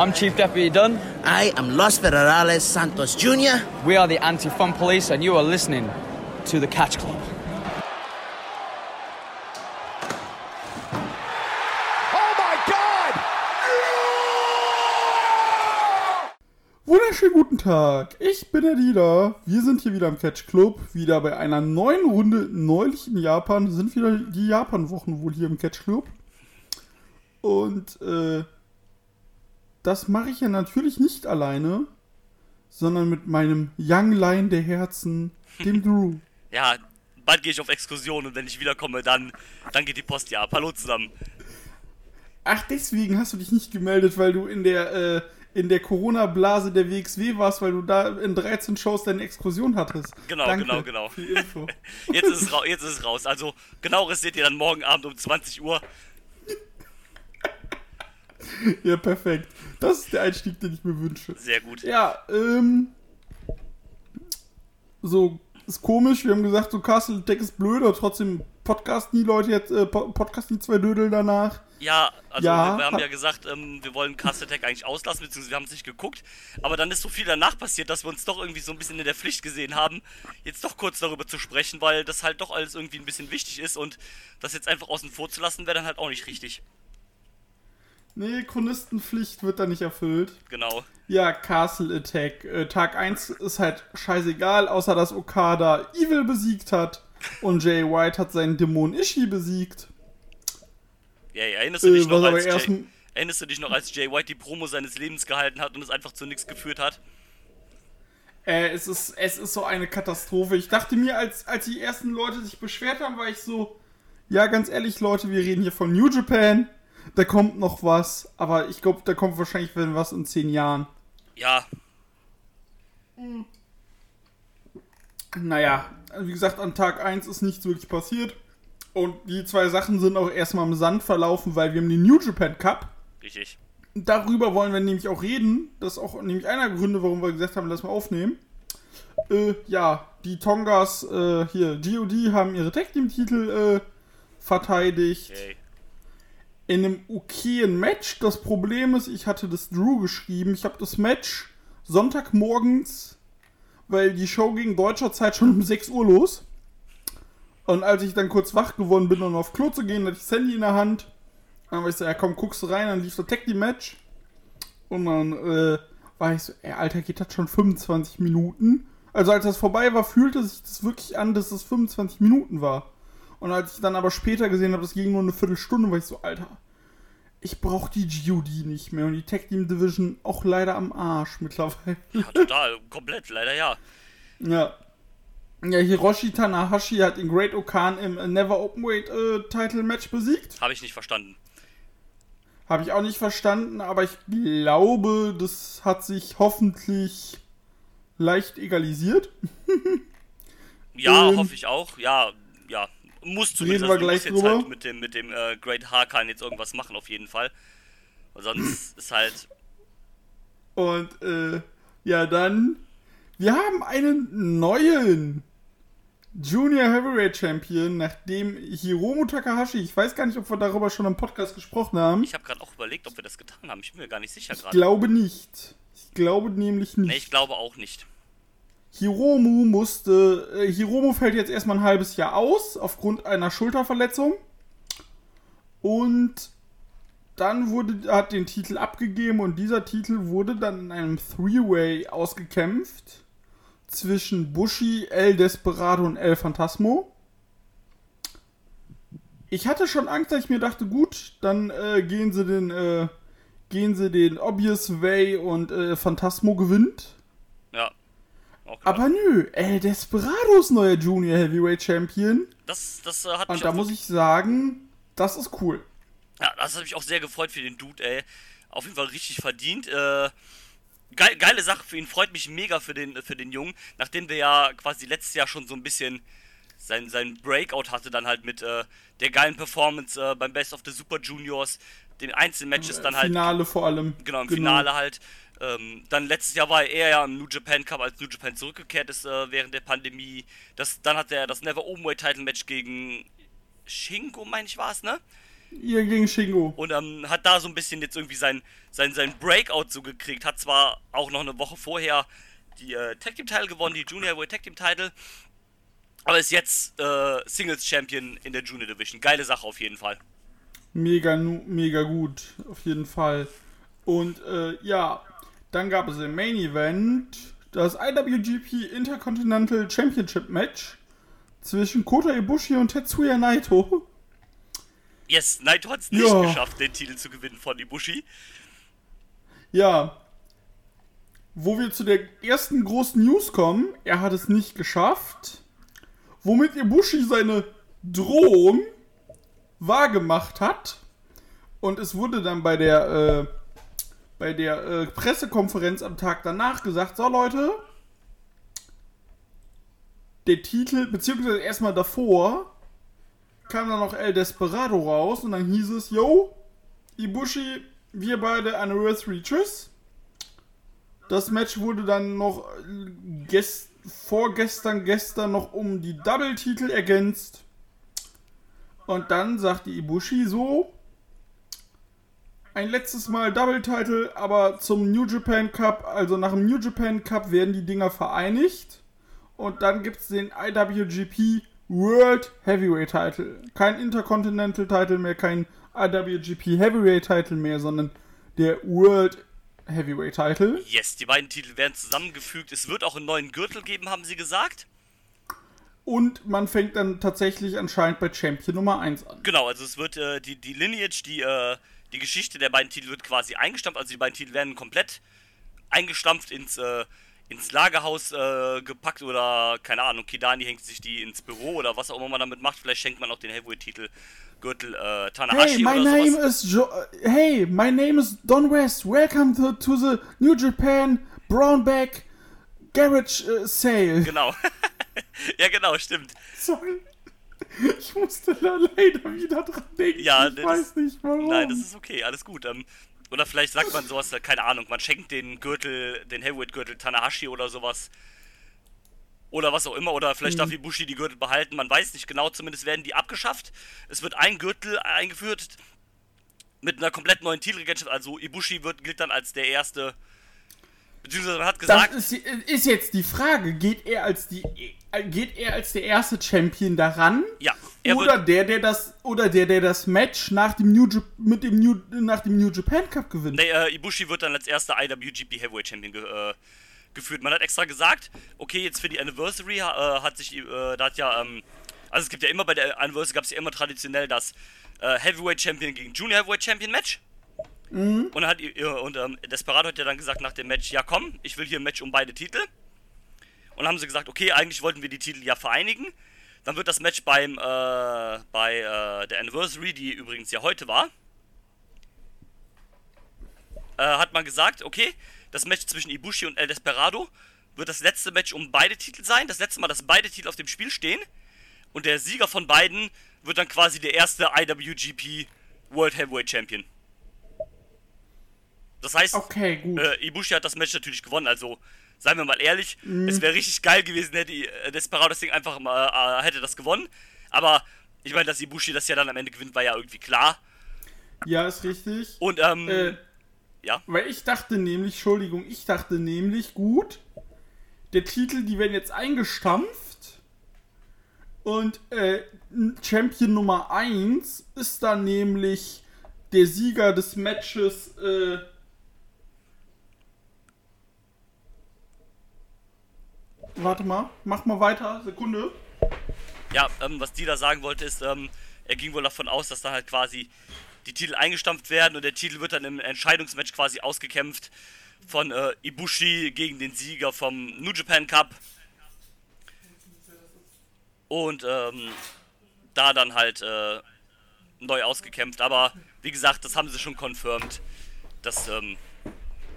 I'm Chief Deputy Dunn. I am Los Federales Santos Jr. We are the Anti Fun Police, and you are listening to the Catch Club. Wunderschönen guten Tag, ich bin der Dieter. Wir sind hier wieder im Catch Club, wieder bei einer neuen Runde. Neulich in Japan sind wieder die Japan-Wochen wohl hier im Catch Club. Und äh, das mache ich ja natürlich nicht alleine, sondern mit meinem Young Lion der Herzen, dem Drew. Ja, bald gehe ich auf Exkursion und wenn ich wiederkomme, dann, dann geht die Post ja ab. Hallo zusammen. Ach, deswegen hast du dich nicht gemeldet, weil du in der, äh, in der Corona-Blase der WXW warst, weil du da in 13 Shows deine Exkursion hattest. Genau, Danke genau, genau. Für die Info. Jetzt ist, es jetzt ist es raus. Also genaueres seht ihr dann morgen Abend um 20 Uhr. ja, perfekt. Das ist der Einstieg, den ich mir wünsche. Sehr gut. Ja, ähm. So, ist komisch. Wir haben gesagt, so Castle Deck ist blöd, aber trotzdem Podcast nie Leute jetzt, äh, Po- Podcast nie zwei Dödel danach. Ja, also Ja. Wir, haben ja gesagt, ähm, wir wollen Cast Attack eigentlich auslassen, beziehungsweise wir haben es nicht geguckt. Aber dann ist so viel danach passiert, dass wir uns doch irgendwie so ein bisschen in der Pflicht gesehen haben, jetzt doch kurz darüber zu sprechen, weil das halt doch alles irgendwie ein bisschen wichtig ist und das jetzt einfach außen vor zu lassen, wäre dann halt auch nicht richtig. Nee, Chronistenpflicht wird da nicht erfüllt. Genau. Ja, Castle Attack. Äh, Tag 1 ist halt scheißegal, außer dass Okada Evil besiegt hat und Jay White hat seinen Dämon Ishii besiegt. Ja, ja, erinnerst du, dich Äh, noch, als Jay, erinnerst du dich noch, als Jay White die Promo seines Lebens gehalten hat und es einfach zu nichts geführt hat? Äh, es ist, es ist so eine Katastrophe. Ich dachte mir, als, als die ersten Leute sich beschwert haben, war ich so, ja, ganz ehrlich, Leute, wir reden hier von New Japan. Da kommt noch was, aber ich glaube, da kommt wahrscheinlich wenn was in zehn Jahren. Ja, Naja, wie gesagt, an Tag 1 ist nichts wirklich passiert. Und die zwei Sachen sind auch erstmal im Sand verlaufen, weil wir haben den New Japan Cup. richtig. Darüber wollen wir nämlich auch reden. Das ist auch nämlich einer der Gründe, warum wir gesagt haben, lass mal aufnehmen. Äh, ja, die Tongas, äh, hier, GOD haben ihre Tag Team Titel äh, verteidigt. Okay. In einem okayen Match. Das Problem ist, ich hatte das Drew geschrieben. Ich habe das Match Sonntagmorgens, weil die Show ging deutscher Zeit schon um 6 Uhr los. Und als ich dann kurz wach geworden bin, um auf Klo zu gehen, hatte ich das Handy in der Hand. Dann war ich so, ja komm, guckst du rein, dann lief so Tag Team Match. Und dann äh, war ich so, ey, Alter, geht das schon 25 Minuten? Also als das vorbei war, fühlte sich das wirklich an, dass es 25 Minuten war. Und als ich dann aber später gesehen habe, das ging nur eine Viertelstunde, war ich so, Alter, ich brauche die GOD nicht mehr und die Tag Team Division auch leider am Arsch mittlerweile. Ja, total, komplett, leider ja. Ja. Ja, Hiroshi Tanahashi hat den Great Okan im Never Openweight äh, Title Match besiegt. Habe ich nicht verstanden. Habe ich auch nicht verstanden, aber ich glaube, das hat sich hoffentlich leicht egalisiert. Ja, Ähm, hoffe ich auch. Ja, ja. Muss zumindest. Reden wir du gleich musst jetzt halt mit dem, mit dem äh, Great Hakan jetzt irgendwas machen, auf jeden Fall. Weil sonst ist halt. Und äh, ja, dann. Wir haben einen neuen Junior Heavyweight Champion, nachdem Hiromu Takahashi, ich weiß gar nicht, ob wir darüber schon im Podcast gesprochen haben. Ich habe gerade auch überlegt, ob wir das getan haben. Ich bin mir gar nicht sicher Ich gerade. glaube nicht. Ich glaube nämlich nicht. Nee, ich glaube auch nicht. Hiromu musste. Äh, Hiromu fällt jetzt erstmal ein halbes Jahr aus aufgrund einer Schulterverletzung. Und dann wurde, hat den Titel abgegeben und dieser Titel wurde dann in einem Three-Way ausgekämpft zwischen Bushi, El Desperado und El Phantasmo. Ich hatte schon Angst, dass ich mir dachte, gut, dann äh, gehen sie den, äh, gehen sie den Obvious Way und äh, Phantasmo gewinnt. Aber nö, El Desperado ist neuer Junior Heavyweight Champion. das, das äh, hat mich Und da muss ich sagen, das ist cool. Ja, das hat mich auch sehr gefreut für den Dude, ey. Auf jeden Fall richtig verdient. Äh, geil, geile Sache für ihn, freut mich mega für den, für den Jungen. Nachdem der ja quasi letztes Jahr schon so ein bisschen sein, sein Breakout hatte, dann halt mit äh, der geilen Performance äh, beim Best of the Super Juniors, den Einzelmatches dann halt. Finale vor allem. Genau, im Finale halt. Ähm, dann letztes Jahr war er ja im New Japan Cup, als New Japan zurückgekehrt ist äh, während der Pandemie. Das, dann hat er das Never Openweight Title Match gegen Shingo, meine ich war es, ne? Ihr gegen Shingo. und ähm, hat da so ein bisschen jetzt irgendwie sein, sein, sein Breakout so gekriegt. Hat zwar auch noch eine Woche vorher die äh, Tag Team Title gewonnen, die Junior Heavyweight Tag Team Title, aber ist jetzt äh, Singles Champion in der Junior Division. Geile Sache auf jeden Fall. Mega, mega gut, auf jeden Fall. Und äh, ja, dann gab es im Main Event das IWGP Intercontinental Championship Match zwischen Kota Ibushi und Tetsuya Naito. Yes, Naito hat es nicht Ja. geschafft, den Titel zu gewinnen von Ibushi. Ja. Wo wir zu der ersten großen News kommen, er hat es nicht geschafft. Womit Ibushi seine Drohung wahrgemacht hat. Und es wurde dann bei der, äh, bei der äh, Pressekonferenz am Tag danach gesagt, so Leute, der Titel, beziehungsweise erstmal davor, kam dann noch El Desperado raus und dann hieß es, yo, Ibushi, wir beide Anniversary, tschüss. Das Match wurde dann noch äh, gest vorgestern, gestern noch um die Double-Titel ergänzt. Und dann sagte Ibushi so, ein letztes Mal Double-Title, aber zum New Japan Cup, also nach dem New Japan Cup werden die Dinger vereinigt. Und dann gibt es den IWGP World Heavyweight Title. Kein Intercontinental Title mehr, kein IWGP Heavyweight Title mehr, sondern der World Heavyweight Title. Yes, die beiden Titel werden zusammengefügt. Es wird auch einen neuen Gürtel geben, haben sie gesagt. Und man fängt dann tatsächlich anscheinend bei Champion Nummer 1 an. Genau, also es wird äh, die, die Lineage, die, äh, die Geschichte der beiden Titel wird quasi eingestampft. Also die beiden Titel werden komplett eingestampft ins, äh, ins Lagerhaus äh, gepackt oder keine Ahnung, Kidani hängt sich die ins Büro oder was auch immer man damit macht. Vielleicht schenkt man auch den Heavyweight-Titel Gürtel äh, Tanahashi Hey, my oder name sowas. is jo Hey, my name is Don West. Welcome to, to the New Japan Brownback Garage uh, Sale. Genau. ja, genau, stimmt. Sorry. Ich musste da leider wieder dran denken. Ja, ich das- weiß nicht warum. Nein, das ist okay, alles gut. Ähm, oder vielleicht sagt man sowas, äh, keine Ahnung, man schenkt den Gürtel, den Heavyweight-Gürtel Tanahashi oder sowas. Oder was auch immer, oder vielleicht darf Ibushi die Gürtel behalten, man weiß nicht genau, zumindest werden die abgeschafft. Es wird ein Gürtel eingeführt mit einer komplett neuen Titelregentschaft, also Ibushi wird, gilt dann als der erste, beziehungsweise man hat das gesagt, ist, ist jetzt die Frage, geht er als die geht er als der erste Champion daran? ja, er oder der, der das oder der, der das Match nach dem New Jap- mit dem New nach dem New Japan Cup gewinnt? nee, äh, Ibushi wird dann als erster IWGP Heavyweight Champion ge äh, geführt. Man hat extra gesagt, okay, jetzt für die Anniversary äh, hat sich, äh, da hat ja, ähm, also es gibt ja immer bei der Anniversary gab es ja immer traditionell das äh, Heavyweight Champion gegen Junior Heavyweight Champion Match. Und, dann hat, äh, und ähm, Desperado hat ja dann gesagt nach dem Match, ja komm, ich will hier ein Match um beide Titel. Und haben sie gesagt, okay, eigentlich wollten wir die Titel ja vereinigen. Dann wird das Match beim, äh, bei äh, der Anniversary, die übrigens ja heute war, äh, hat man gesagt, okay, das Match zwischen Ibushi und El Desperado wird das letzte Match um beide Titel sein. Das letzte Mal, dass beide Titel auf dem Spiel stehen. Und der Sieger von beiden wird dann quasi der erste IWGP World Heavyweight Champion. Das heißt, Okay, äh, Ibushi hat das Match natürlich gewonnen, also seien wir mal ehrlich, es wäre richtig geil gewesen, hätte äh, Desperado das Ding einfach mal, äh, hätte das gewonnen. Aber ich meine, dass Ibushi das ja dann am Ende gewinnt, war ja irgendwie klar. ja, ist richtig. Und ähm, Äh, ja, Weil ich dachte nämlich, Entschuldigung, ich dachte nämlich, gut, der Titel, die werden jetzt eingestampft und äh, Champion Nummer 1 ist dann nämlich der Sieger des Matches, äh, Warte mal, mach mal weiter, Sekunde. ja, ähm, was die da sagen wollte, ist, ähm, er ging wohl davon aus, dass da halt quasi die Titel eingestampft werden und der Titel wird dann im Entscheidungsmatch quasi ausgekämpft von äh, Ibushi gegen den Sieger vom New Japan Cup. Und ähm, da dann halt äh, neu ausgekämpft. Aber wie gesagt, das haben sie schon confirmed. Das ähm,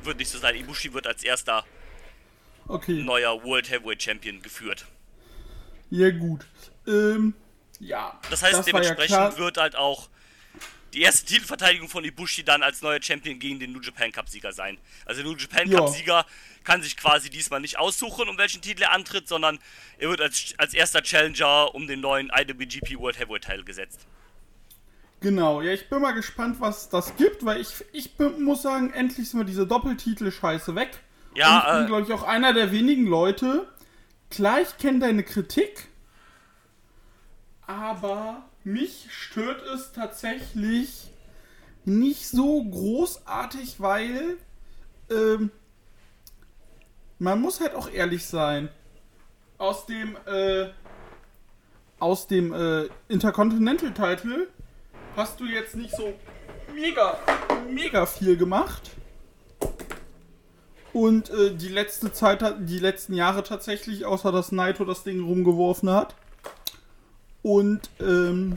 wird nicht so sein. Ibushi wird als erster Okay. neuer World Heavyweight Champion geführt. Ja, gut. Ähm, ja. Das heißt, ja dementsprechend klar. wird halt auch die erste Titelverteidigung von Ibushi dann als neuer Champion gegen den New Japan Cup Sieger sein. Also der New Japan Ja. Cup Sieger kann sich quasi diesmal nicht aussuchen, um welchen Titel er antritt, sondern er wird als, als erster Challenger um den neuen IWGP World Heavyweight Title gesetzt. Genau, ja, ich bin mal gespannt, was das gibt, weil ich, ich bin, muss sagen, endlich sind wir diese Doppeltitel-Scheiße weg. Ja, Und ich bin, äh, glaube ich, auch einer der wenigen Leute. Klar, ich kenne deine Kritik, aber mich stört es tatsächlich nicht so großartig, weil ähm, man muss halt auch ehrlich sein. Aus dem äh, aus dem äh, Intercontinental Title hast du jetzt nicht so mega mega viel gemacht. Und äh, die letzte Zeit, hat- die letzten Jahre tatsächlich, außer dass Naito das Ding rumgeworfen hat. Und ähm,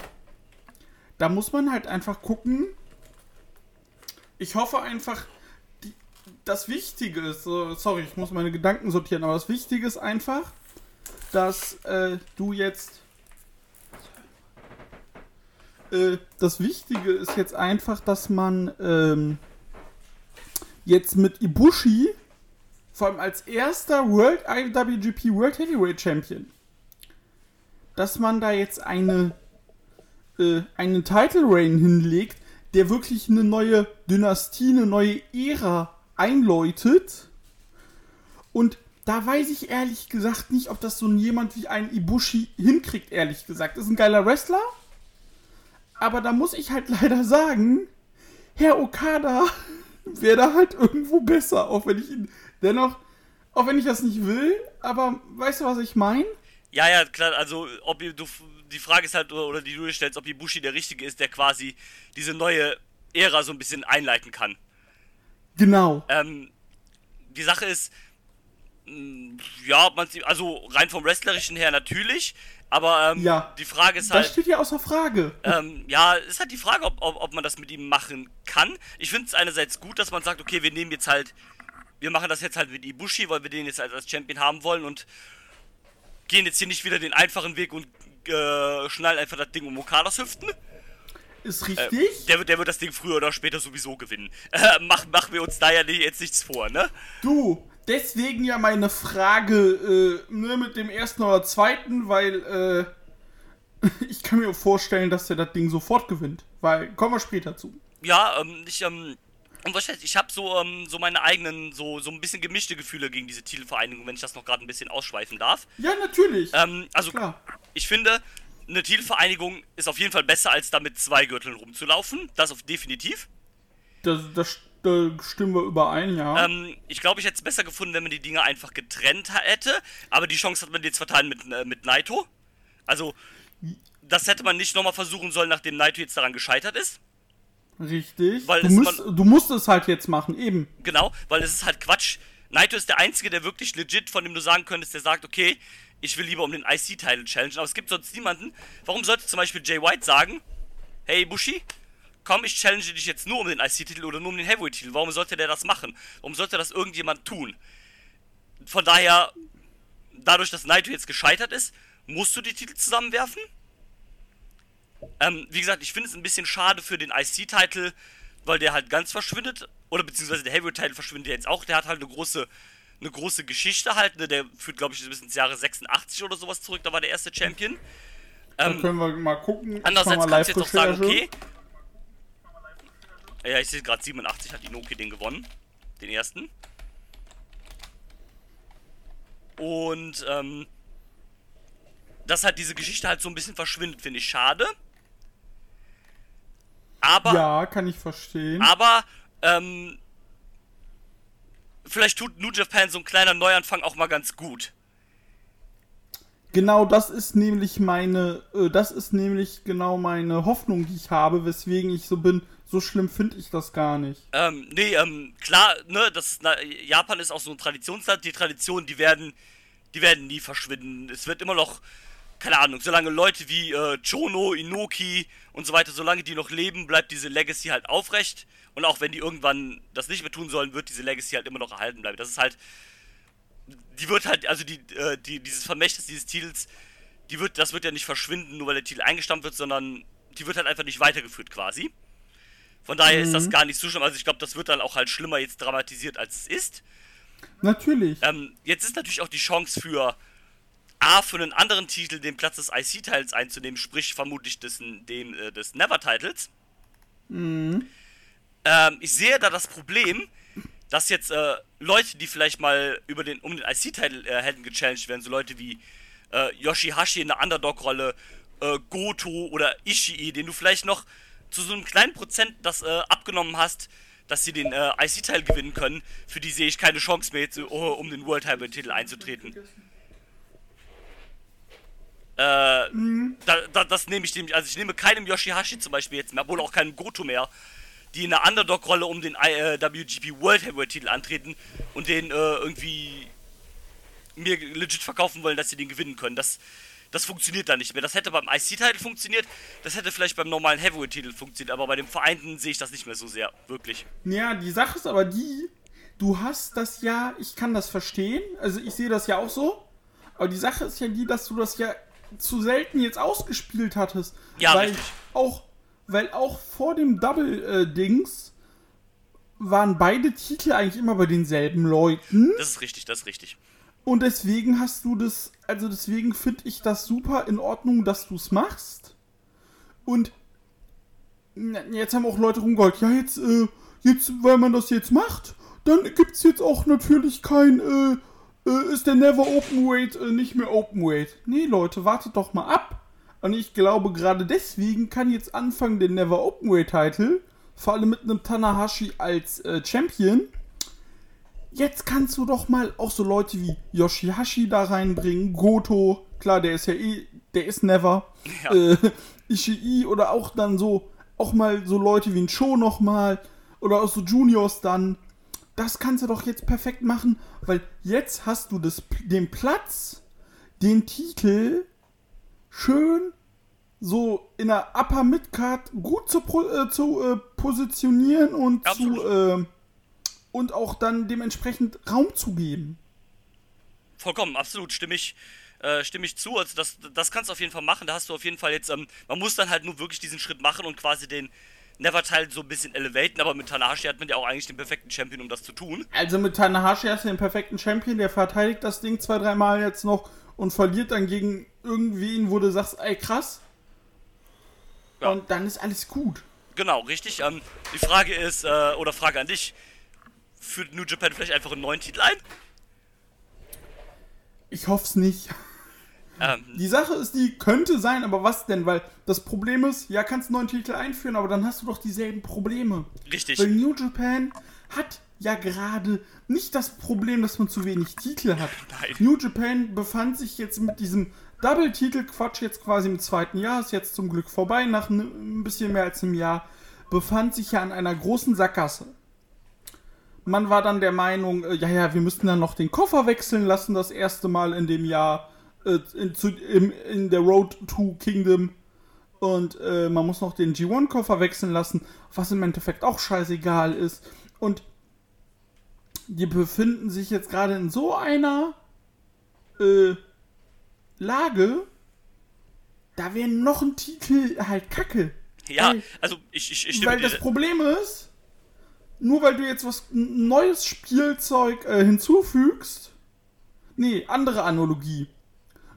da muss man halt einfach gucken. Ich hoffe einfach, die, das Wichtige ist, so, sorry, ich muss meine Gedanken sortieren, aber das Wichtige ist einfach, dass äh, du jetzt. Äh, das Wichtige ist jetzt einfach, dass man ähm, jetzt mit Ibushi, vor allem als erster World IWGP World Heavyweight Champion, dass man da jetzt eine äh, einen Title Reign hinlegt, der wirklich eine neue Dynastie, eine neue Ära einläutet. Und da weiß ich ehrlich gesagt nicht, ob das so jemand wie ein Ibushi hinkriegt, ehrlich gesagt. Ist ein geiler Wrestler. Aber da muss ich halt leider sagen, Herr Okada wäre da halt irgendwo besser, auch wenn ich ihn dennoch, auch wenn ich das nicht will, aber weißt du, was ich meine? ja, ja, klar, also ob ihr, du, die Frage ist halt, oder, die du dir stellst, ob Ibushi der Richtige ist, der quasi diese neue Ära so ein bisschen einleiten kann. Genau. Ähm, die Sache ist, mh, ja, man also rein vom Wrestlerischen her natürlich, aber ähm, Ja. die Frage ist Das halt, steht ja außer Frage. ähm, ja, ist halt die Frage, ob, ob, ob man das mit ihm machen kann. Ich finde es einerseits gut, dass man sagt, okay, wir nehmen jetzt halt, wir machen das jetzt halt mit Ibushi, weil wir den jetzt als, als Champion haben wollen und gehen jetzt hier nicht wieder den einfachen Weg und äh, schnallen einfach das Ding um Okadas Hüften. Ist Äh, richtig. der, wird- der wird das Ding früher oder später sowieso gewinnen. Äh, mach, machen wir uns da ja jetzt nichts vor, ne? Du, deswegen ja meine Frage äh, ne, mit dem ersten oder zweiten, weil äh, ich kann mir vorstellen, dass der das Ding sofort gewinnt. Weil, kommen wir später zu. Ja, ähm, ich, ähm, und was heißt, ich habe so, ähm, so meine eigenen, so, so ein bisschen gemischte Gefühle gegen diese Titelvereinigung, wenn ich das noch gerade ein bisschen ausschweifen darf. Ja, natürlich. Ähm, also, Klar. ich finde, eine Titelvereinigung ist auf jeden Fall besser, als da mit zwei Gürteln rumzulaufen. Das auf definitiv. Das, das, da stimmen wir überein, ja. Ähm, ich glaube, ich hätte es besser gefunden, wenn man die Dinge einfach getrennt hätte. Aber die Chance hat man jetzt verteilen mit, äh, mit Naito. Also, das hätte man nicht nochmal versuchen sollen, nachdem Naito jetzt daran gescheitert ist. Richtig. weil Du musst, man- du musst es halt jetzt machen, eben. Genau, weil es ist halt Quatsch. Naito ist der Einzige, der wirklich legit, von dem du sagen könntest, der sagt, okay, ich will lieber um den IC-Title challengen, aber es gibt sonst niemanden. Warum sollte zum Beispiel Jay White sagen, hey Bushi, komm, ich challenge dich jetzt nur um den IC-Titel oder nur um den Heavyweight-Titel. Warum sollte der das machen? Warum sollte das irgendjemand tun? Von daher, dadurch, dass Naito jetzt gescheitert ist, musst du die Titel zusammenwerfen. Ähm, wie gesagt, ich finde es ein bisschen schade für den IC-Titel, weil der halt ganz verschwindet. Oder beziehungsweise der Heavyweight-Titel verschwindet jetzt auch. Der hat halt eine große, eine große Geschichte halt. Ne? Der führt, glaube ich, bis ins Jahre 86 oder sowas zurück. Da war der erste Champion. Da Ähm, können wir mal gucken. Andererseits kannst du jetzt auch sagen, okay. Ja, ich sehe gerade 87 hat Inoki den gewonnen. Den ersten. Und, ähm, dass halt diese Geschichte halt so ein bisschen verschwindet, finde ich schade. Aber, Ja, kann ich verstehen. aber, ähm, vielleicht tut New Japan so ein kleiner Neuanfang auch mal ganz gut. Genau das ist nämlich meine, äh, das ist nämlich genau meine Hoffnung, die ich habe, weswegen ich so bin. So schlimm finde ich das gar nicht. Ähm, nee, ähm, klar, ne, das na, Japan ist auch so ein Traditionsland. Die Traditionen, die werden, die werden nie verschwinden. Es wird immer noch, keine Ahnung, solange Leute wie äh, Chono, Inoki und so weiter, solange die noch leben, bleibt diese Legacy halt aufrecht. Und auch wenn die irgendwann das nicht mehr tun sollen, wird diese Legacy halt immer noch erhalten bleiben. Das ist halt, die wird halt, also die, äh, die, dieses Vermächtnis dieses Titels, die wird, das wird ja nicht verschwinden, nur weil der Titel eingestampft wird, sondern die wird halt einfach nicht weitergeführt quasi. Von daher ist das gar nicht so schlimm. Also ich glaube, das wird dann auch halt schlimmer jetzt dramatisiert, als es ist. Natürlich. Ähm, jetzt ist natürlich auch die Chance für A, für einen anderen Titel den Platz des IC-Titles einzunehmen, sprich vermutlich des, dem, äh, des Never-Titles. Ähm, ich sehe da das Problem, dass jetzt äh, Leute, die vielleicht mal über den, um den IC-Title äh, hätten gechallenged werden, so Leute wie äh, Yoshihashi in der Underdog-Rolle, äh, Goto oder Ishii, den du vielleicht noch zu so einem kleinen Prozent das äh, abgenommen hast, dass sie den äh, IC-Teil gewinnen können, für die sehe ich keine Chance mehr, jetzt, uh, um den World Heavyweight-Titel einzutreten. Äh, da, da, das nehme ich nämlich, also ich nehme keinem Yoshihashi zum Beispiel jetzt mehr, wohl auch keinem Goto mehr, die in einer Underdog-Rolle um den äh, WGP World Heavyweight-Titel antreten und den äh, irgendwie mir legit verkaufen wollen, dass sie den gewinnen können. Das, das funktioniert da nicht mehr. Das hätte beim IC-Titel funktioniert, das hätte vielleicht beim normalen Heavyweight-Titel funktioniert, aber bei dem Vereinten sehe ich das nicht mehr so sehr, wirklich. Ja, die Sache ist aber die, du hast das ja, ich kann das verstehen, also ich sehe das ja auch so, aber die Sache ist ja die, dass du das ja zu selten jetzt ausgespielt hattest. Ja, weil richtig. auch, weil auch vor dem Double-Dings waren beide Titel eigentlich immer bei denselben Leuten. Das ist richtig, das ist richtig. Und deswegen hast du das, also deswegen finde ich das super in Ordnung, dass du es machst. Und jetzt haben auch Leute rumgeholt, ja, jetzt, äh, jetzt, weil man das jetzt macht, dann gibt's jetzt auch natürlich kein, äh, äh, ist der Never Open Weight äh, nicht mehr Open Weight. Nee, Leute, wartet doch mal ab. Und ich glaube, gerade deswegen kann jetzt anfangen der Never Open Weight Title, vor allem mit einem Tanahashi als äh, Champion, jetzt kannst du doch mal auch so Leute wie Yoshihashi da reinbringen, Goto, klar, der ist ja eh, der ist never, Ja. äh, Ishii oder auch dann so, auch mal so Leute wie ein Show nochmal oder auch so Juniors dann. Das kannst du doch jetzt perfekt machen, weil jetzt hast du das, den Platz, den Titel schön so in der Upper Midcard gut zu, äh, zu äh, positionieren und Absolut. zu äh, und auch dann dementsprechend Raum zu geben. Vollkommen, absolut, stimme ich, äh, stimme ich zu. Also das, das kannst du auf jeden Fall machen. Da hast du auf jeden Fall jetzt, ähm, man muss dann halt nur wirklich diesen Schritt machen und quasi den Never-Teil so ein bisschen elevaten, aber mit Tanahashi hat man ja auch eigentlich den perfekten Champion, um das zu tun. Also mit Tanahashi hast du den perfekten Champion, der verteidigt das Ding zwei, dreimal jetzt noch und verliert dann gegen irgendwen, wo du sagst, ey krass. Ja. Und dann ist alles gut. Genau, richtig. Ähm, die Frage ist, äh, oder Frage an dich, führt New Japan vielleicht einfach einen neuen Titel ein? Ich hoff's nicht. Ähm, Die Sache ist, die könnte sein, aber was denn? Weil das Problem ist, ja, kannst einen neuen Titel einführen, aber dann hast du doch dieselben Probleme. richtig. Weil New Japan hat ja gerade nicht das Problem, dass man zu wenig Titel hat. Nein. New Japan befand sich jetzt mit diesem Double-Titel-Quatsch jetzt quasi im zweiten Jahr, ist jetzt zum Glück vorbei, nach ein bisschen mehr als einem Jahr, befand sich ja an einer großen Sackgasse. Man war dann der Meinung, äh, ja, ja, wir müssten dann noch den Koffer wechseln lassen, das erste Mal in dem Jahr äh, in, zu, im, in der Road to Kingdom. Und äh, man muss noch den G1-Koffer wechseln lassen, was im Endeffekt auch scheißegal ist. Und die befinden sich jetzt gerade in so einer äh, Lage, da wäre noch ein Titel halt kacke. ja, Weil- also ich, ich, ich stimme Weil dir. das Problem ist, nur weil du jetzt was neues Spielzeug äh, hinzufügst, nee, andere Analogie.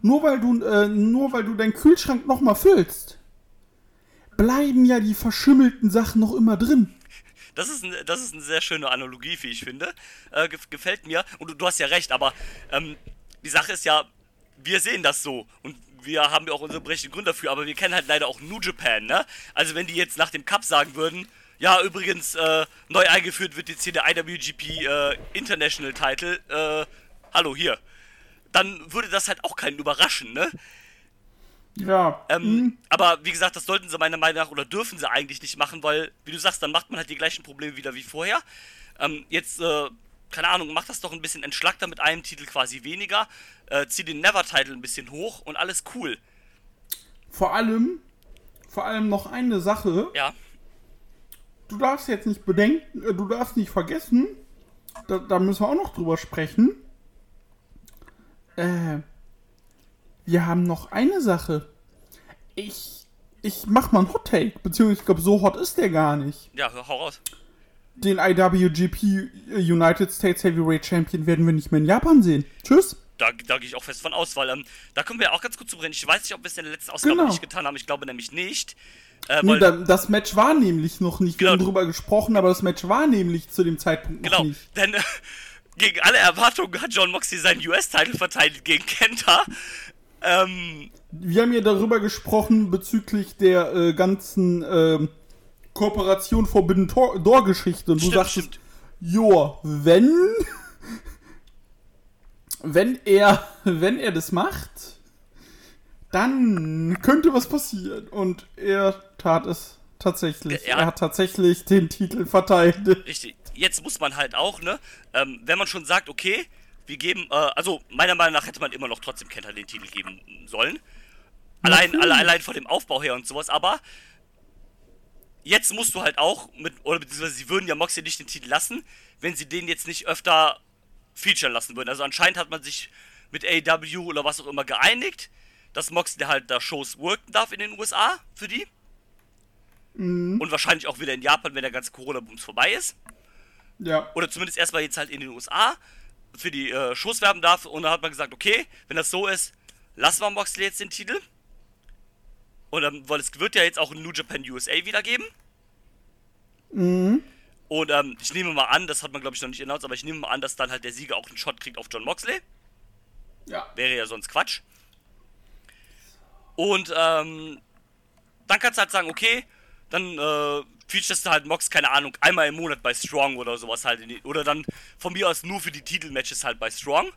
Nur weil du äh, nur weil du deinen Kühlschrank noch mal füllst, bleiben ja die verschimmelten Sachen noch immer drin. Das ist, ein, das ist eine sehr schöne Analogie, wie ich finde. Äh, gef- gefällt mir. Und du, du hast ja recht, aber ähm, die Sache ist ja, wir sehen das so. Und wir haben ja auch unsere berechtigten Gründe dafür, aber wir kennen halt leider auch New Japan, ne? Also wenn die jetzt nach dem Cup sagen würden, ja, übrigens, äh, neu eingeführt wird jetzt hier der IWGP äh, International Title, äh, hallo, hier. Dann würde das halt auch keinen überraschen, ne? Ja. Ähm, Aber wie gesagt, das sollten sie meiner Meinung nach oder dürfen sie eigentlich nicht machen, weil, wie du sagst, dann macht man halt die gleichen Probleme wieder wie vorher. Ähm, jetzt, äh, keine Ahnung, mach das doch ein bisschen entschlackter mit einem Titel quasi weniger, äh, zieh den Never-Title ein bisschen hoch und alles cool. Vor allem, vor allem noch eine Sache. Ja, Du darfst jetzt nicht bedenken, äh, du darfst nicht vergessen, da, da müssen wir auch noch drüber sprechen. Äh, wir haben noch eine Sache. Ich, ich mach mal einen Hot Take, beziehungsweise ich glaube, so hot ist der gar nicht. ja, hau raus. Den IWGP United States Heavyweight Champion werden wir nicht mehr in Japan sehen. Tschüss. Da, da gehe ich auch fest von aus, weil ähm, da können wir auch ganz gut zu brennen. Ich weiß nicht, ob wir es in der letzten Ausgabe Genau. nicht getan haben. Ich glaube nämlich nicht. Äh, Nee, da, das Match war nämlich noch nicht. Wir Genau. haben drüber gesprochen, aber das Match war nämlich zu dem Zeitpunkt noch genau, nicht. denn äh, gegen alle Erwartungen hat John Moxley seinen US-Titel verteidigt gegen Kenta. Ähm, Wir haben ja darüber gesprochen bezüglich der äh, ganzen ähm, Kooperation Forbidden Door-Geschichte. Und du Stimmt, sagtest, stimmt. joa, wenn, wenn er, wenn er das macht, dann könnte was passieren. Und er tat es tatsächlich. Er- Er hat tatsächlich den Titel verteidigt. Richtig. Jetzt muss man halt auch, ne, ähm, wenn man schon sagt, okay, wir geben, äh, also meiner Meinung nach hätte man immer noch trotzdem Kenta den Titel geben sollen. Allein, alle, allein von dem Aufbau her und sowas, aber jetzt musst du halt auch mit, oder beziehungsweise sie würden ja Moxley nicht den Titel lassen, wenn sie den jetzt nicht öfter featuren lassen würden. Also anscheinend hat man sich mit AEW oder was auch immer geeinigt, dass Moxley halt da Shows worken darf in den USA für die. Und wahrscheinlich auch wieder in Japan, wenn der ganze Corona-Booms vorbei ist Ja. oder zumindest erstmal jetzt halt in den USA für die äh, Shows werben darf. Und dann hat man gesagt, okay, wenn das so ist, lassen wir Moxley jetzt den Titel. Und dann, weil es wird ja jetzt auch in New Japan USA wieder geben. Und ähm, ich nehme mal an, das hat man glaube ich noch nicht announced, aber ich nehme mal an, dass dann halt der Sieger auch einen Shot kriegt auf John Moxley. Ja. Wäre ja sonst Quatsch. Und ähm, dann kannst du halt sagen, okay, dann äh, featurest du halt Mox, keine Ahnung, einmal im Monat bei Strong oder sowas halt. Die, oder dann von mir aus nur für die Titelmatches halt bei Strong.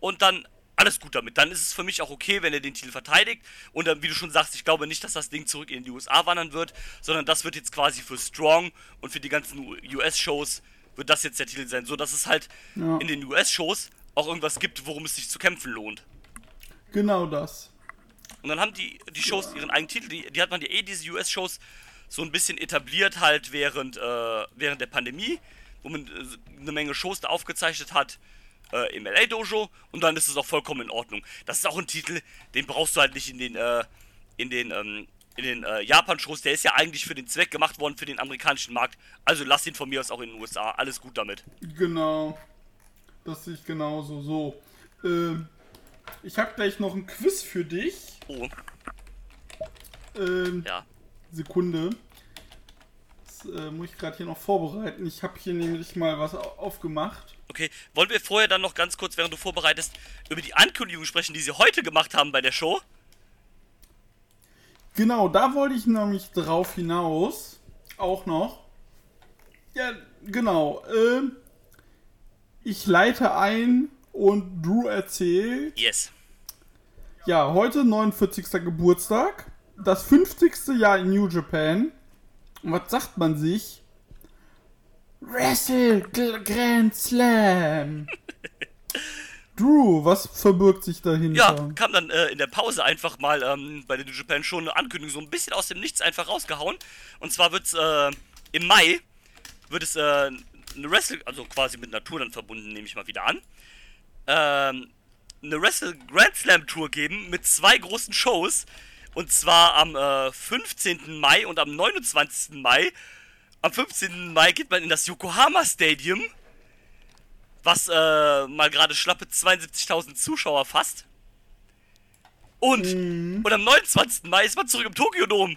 Und dann alles gut damit. Dann ist es für mich auch okay, wenn er den Titel verteidigt. Und dann, wie du schon sagst, ich glaube nicht, dass das Ding zurück in die USA wandern wird, sondern das wird jetzt quasi für Strong und für die ganzen US-Shows wird das jetzt der Titel sein. So dass es halt Ja. in den US-Shows auch irgendwas gibt, worum es sich zu kämpfen lohnt. Genau das. Und dann haben die, die Shows ihren eigenen Titel, die, die hat man ja eh, diese US-Shows, so ein bisschen etabliert halt während, äh, während der Pandemie, wo man äh, eine Menge Shows da aufgezeichnet hat äh, im LA Dojo und dann ist es auch vollkommen in Ordnung. Das ist auch ein Titel, den brauchst du halt nicht in den, äh, in den, ähm, in den äh, Japan-Shows, der ist ja eigentlich für den Zweck gemacht worden, für den amerikanischen Markt. Also lass ihn von mir aus auch in den USA, alles gut damit. Genau. Das sehe ich genauso. So. Ähm, ich habe gleich noch ein Quiz für dich. Oh, Ähm, ja. Sekunde. Das äh, muss ich gerade hier noch vorbereiten. Ich habe hier nämlich mal was au- aufgemacht. Okay, wollen wir vorher dann noch ganz kurz, während du vorbereitest, über die Ankündigung sprechen, die sie heute gemacht haben bei der Show? Genau, da wollte ich nämlich drauf hinaus. Auch noch. Ja, genau. Ähm, ich leite ein und Drew erzählt. Yes. Ja, heute 49. Geburtstag. Das 50. Jahr in New Japan. Und was sagt man sich? Wrestle Grand Slam. Drew, was verbirgt sich dahinter? Ja, kam dann äh, in der Pause einfach mal ähm, bei der New Japan schon eine Ankündigung so ein bisschen aus dem Nichts einfach rausgehauen. Und zwar wird's äh, im Mai wird es äh, eine Wrestle, also quasi mit Natur dann verbunden, nehme ich mal wieder an. Ähm, eine Wrestle Grand Slam Tour geben mit zwei großen Shows. Und zwar am äh, 15. Mai und am 29. Mai. Am 15. Mai geht man in das Yokohama Stadium, was äh, mal gerade schlappe 72.000 Zuschauer fasst. Und, und am 29. Mai ist man zurück im Tokyo Dome.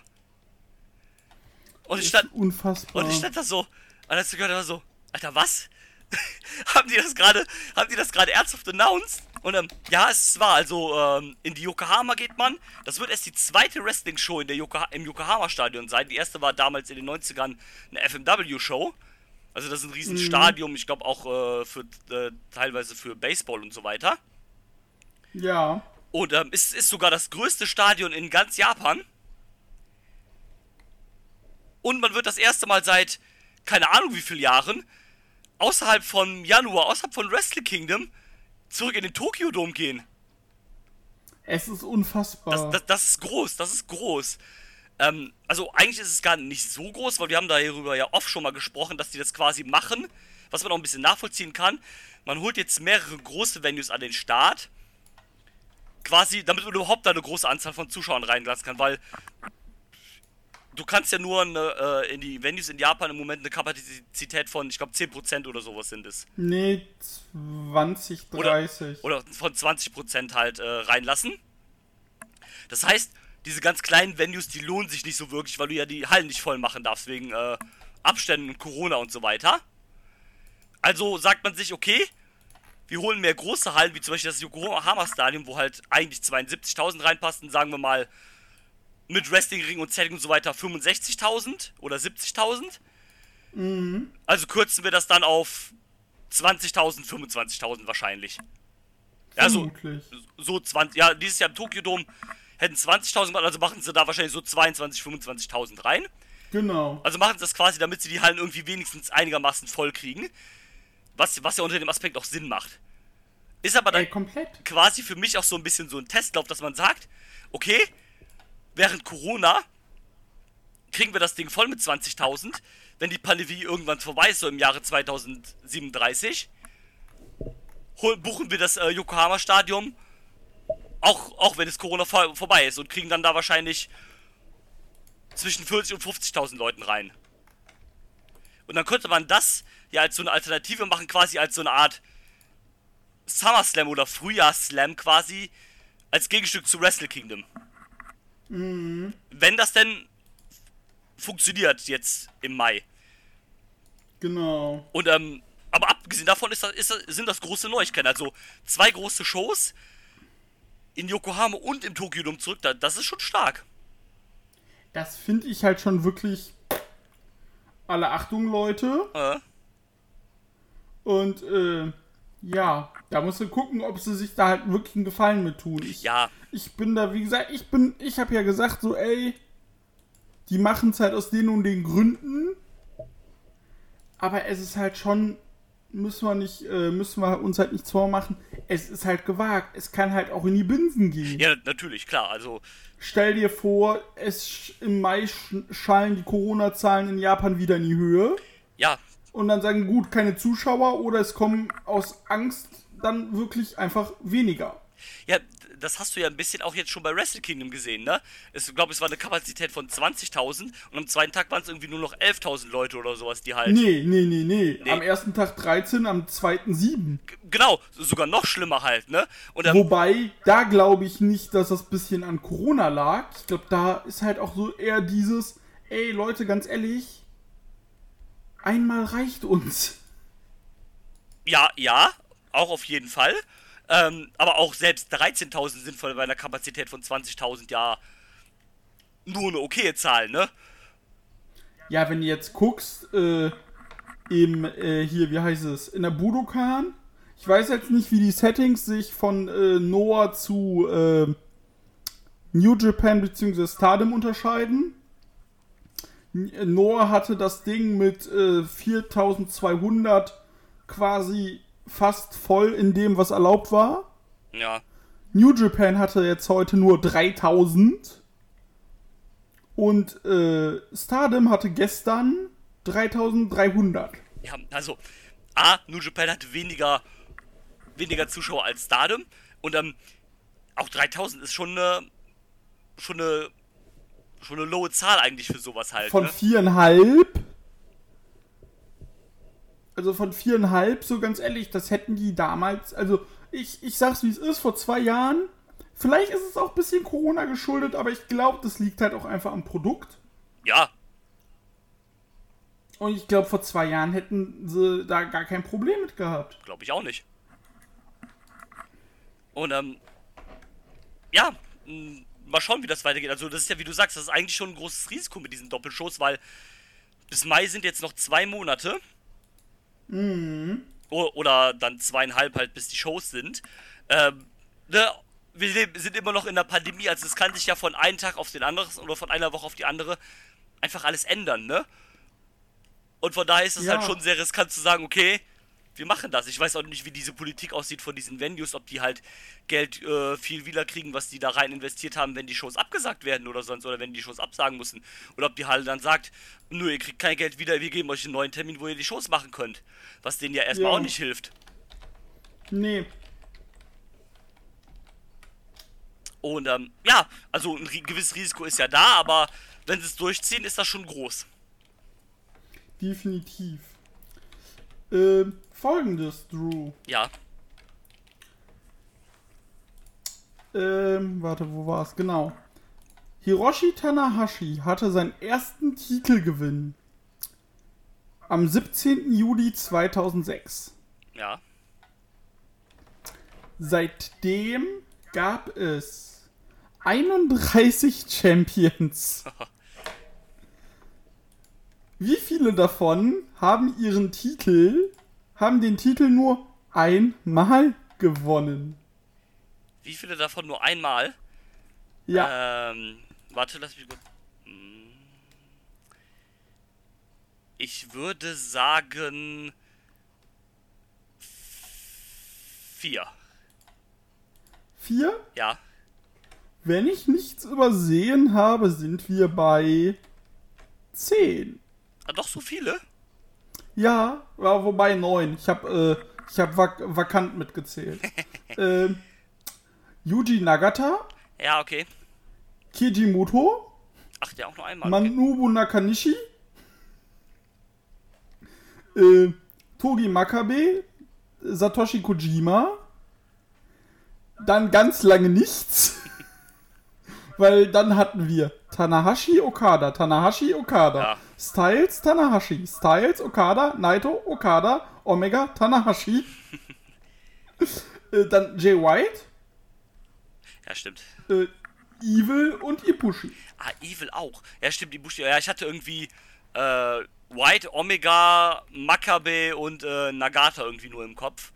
Und ich stand, Unfassbar. und ich stand da so, und als ich gehört habe, so, Alter, was? haben die das gerade, haben die das gerade ernsthaft announced? Und ähm, ja, es ist wahr, also ähm, in die Yokohama geht man. Das wird erst die zweite Wrestling-Show in der Yokoha im Yokohama-Stadion sein. Die erste war damals in den 90ern eine FMW-Show. Also das ist ein riesen Stadion, ich glaube auch äh, für äh, teilweise für Baseball und so weiter. ja. Und ähm, es ist sogar das größte Stadion in ganz Japan. Und man wird das erste Mal seit keine Ahnung wie vielen Jahren außerhalb von Januar, außerhalb von Wrestle Kingdom zurück in den Tokyo Dome gehen. Es ist unfassbar. Das, das, das ist groß, das ist groß. Ähm, also eigentlich ist es gar nicht so groß, weil wir haben darüber ja oft schon mal gesprochen, dass die das quasi machen, was man auch ein bisschen nachvollziehen kann. Man holt jetzt mehrere große Venues an den Start, quasi, damit man überhaupt da eine große Anzahl von Zuschauern reinlassen kann, weil du kannst ja nur eine, äh, in die Venues in Japan im Moment eine Kapazität von, ich glaube, 10% oder sowas sind es. Nee, 20, 30. Oder, oder von 20% halt äh, reinlassen. Das heißt, diese ganz kleinen Venues, die lohnen sich nicht so wirklich, weil du ja die Hallen nicht voll machen darfst, wegen äh, Abständen und Corona und so weiter. Also sagt man sich, okay, wir holen mehr große Hallen, wie zum Beispiel das Yokohama Stadion, wo halt eigentlich 72.000 reinpassten, sagen wir mal mit Wrestlingring und Setting und so weiter 65.000 oder 70.000. Mhm. Also kürzen wir das dann auf 20.000, 25.000 wahrscheinlich. Ja, so, Vermutlich. so 20, ja, dieses Jahr im Tokyo Dome hätten 20.000 gemacht, also machen sie da wahrscheinlich so 22, 25.000 rein. Genau. Also machen sie das quasi, damit sie die Hallen irgendwie wenigstens einigermaßen voll kriegen. Was, was ja unter dem Aspekt auch Sinn macht. Ist aber dann Ey, komplett. quasi für mich auch so ein bisschen so ein Testlauf, dass man sagt, okay, während Corona kriegen wir das Ding voll mit 20.000, wenn die Pandemie irgendwann vorbei ist, so im Jahre 2037, hol, buchen wir das äh, Yokohama Stadion, auch, auch wenn es Corona vor, vorbei ist und kriegen dann da wahrscheinlich zwischen 40 und 50.000 Leuten rein. Und dann könnte man das ja als so eine Alternative machen, quasi als so eine Art SummerSlam oder Frühjahrsslam quasi als Gegenstück zu Wrestle Kingdom. Wenn das denn funktioniert jetzt im Mai. Genau. Und ähm, aber abgesehen davon ist das, ist das, sind das große Neuigkeiten. Also zwei große Shows in Yokohama und im Tokyo Dome zurück. Da, das ist schon stark. Das finde ich halt schon wirklich. Alle Achtung, Leute. Äh, Und äh, ja, da musst du gucken, ob sie sich da halt wirklich einen Gefallen mit tun. Ich, ja, ich bin da, wie gesagt, ich bin, ich habe ja gesagt, so, ey, die machen es halt aus den und den Gründen. Aber es ist halt schon, müssen wir nicht, äh, müssen wir uns halt nicht vormachen. Es ist halt gewagt. Es kann halt auch in die Binsen gehen. ja, natürlich, klar. Also, Stell dir vor, es im Mai sch schallen die Corona-Zahlen in Japan wieder in die Höhe. ja, Und dann sagen, gut, keine Zuschauer oder es kommen aus Angst dann wirklich einfach weniger. ja, das hast du ja ein bisschen auch jetzt schon bei Wrestle Kingdom gesehen, ne? Ich glaube, es war eine Kapazität von 20.000 und am zweiten Tag waren es irgendwie nur noch 11.000 Leute oder sowas, die halt. Nee, nee, nee, nee. Nee. Am ersten Tag 13, am zweiten 7. Genau, sogar noch schlimmer halt, ne? Und Wobei, da glaube ich nicht, dass das bisschen an Corona lag. Ich glaube, da ist halt auch so eher dieses, ey Leute, ganz ehrlich, einmal reicht uns. Ja, ja, auch auf jeden Fall. Ähm, aber auch selbst 13.000 sind bei einer Kapazität von 20.000 ja nur eine okaye Zahl, ne? Ja, wenn du jetzt guckst, äh, im, äh, hier, wie heißt es, in der Budokan, ich weiß jetzt nicht, wie die Settings sich von äh, Noah zu äh, New Japan bzw. Stardom unterscheiden. Noah hatte das Ding mit äh, 4200 quasi fast voll in dem, was erlaubt war. Ja. New Japan hatte jetzt heute nur 3000. Und äh, Stardom hatte gestern 3300. Ja, also, A, New Japan hatte weniger, weniger Zuschauer als Stardom und ähm, auch 3000 ist schon eine, schon eine, schon eine lowe Zahl eigentlich für sowas halt, Von ne? viereinhalb. Also von viereinhalb, so ganz ehrlich, das hätten die damals. Also ich, ich sag's wie es ist, vor zwei Jahren. Vielleicht ist es auch ein bisschen Corona geschuldet, aber ich glaube, das liegt halt auch einfach am Produkt. Ja, Und ich glaube, vor zwei Jahren hätten sie da gar kein Problem mit gehabt. glaube ich auch nicht. Und ähm, ja, mal schauen, wie das weitergeht. Also das ist ja, wie du sagst, das ist eigentlich schon ein großes Risiko mit diesen Doppelshows, weil bis Mai sind jetzt noch zwei Monate. O oder dann zweieinhalb halt, bis die Shows sind. Ähm, ne, wir sind immer noch in der Pandemie, also es kann sich ja von einem Tag auf den anderen oder von einer Woche auf die andere einfach alles ändern, ne? Und von daher ist es Ja. halt schon sehr riskant zu sagen, okay, wir machen das. Ich weiß auch nicht, wie diese Politik aussieht von diesen Venues, ob die halt Geld äh, viel wieder kriegen, was die da rein investiert haben, wenn die Shows abgesagt werden oder sonst, oder wenn die Shows absagen müssen. Oder ob die halt dann sagt, nö, ihr kriegt kein Geld wieder, wir geben euch einen neuen Termin, wo ihr die Shows machen könnt. Was denen ja erstmal Ja. auch nicht hilft. Nee. Und ähm, ja, also ein gewisses Risiko ist ja da, aber wenn sie es durchziehen, ist das schon groß. Definitiv. Ähm, Folgendes, Drew. Ja. Ähm, warte, wo war es? Genau. Hiroshi Tanahashi hatte seinen ersten Titelgewinn am 17. Juli 2006. Ja. Seitdem gab es 31 Champions. Wie viele davon haben ihren Titel, haben den Titel nur einmal gewonnen? Wie viele davon nur einmal? Ja, Ähm, warte, lass mich kurz. Hm. Ich würde sagen. Vier. vier. Ja. Wenn ich nichts übersehen habe, sind wir bei 10. Ah, doch so viele? Ja, ja wobei 9. Ich habe äh, ich hab vak vakant mitgezählt. ähm, Yuji Nagata, Ja, okay. Kijimoto, Ach, der auch nur einmal. Okay. Manobu Nakanishi, äh, Togi Makabe, Satoshi Kojima, dann ganz lange nichts, weil dann hatten wir Tanahashi Okada, Tanahashi Okada, Ja. Styles Tanahashi, Styles Okada, Naito Okada, Omega Tanahashi, äh, dann Jay White, Ja, stimmt. äh, Evil und Ibushi. Ah, Evil auch. Ja, stimmt, die Bushi. Ja, ich hatte irgendwie äh, White, Omega, Makabe und äh, Nagata irgendwie nur im Kopf.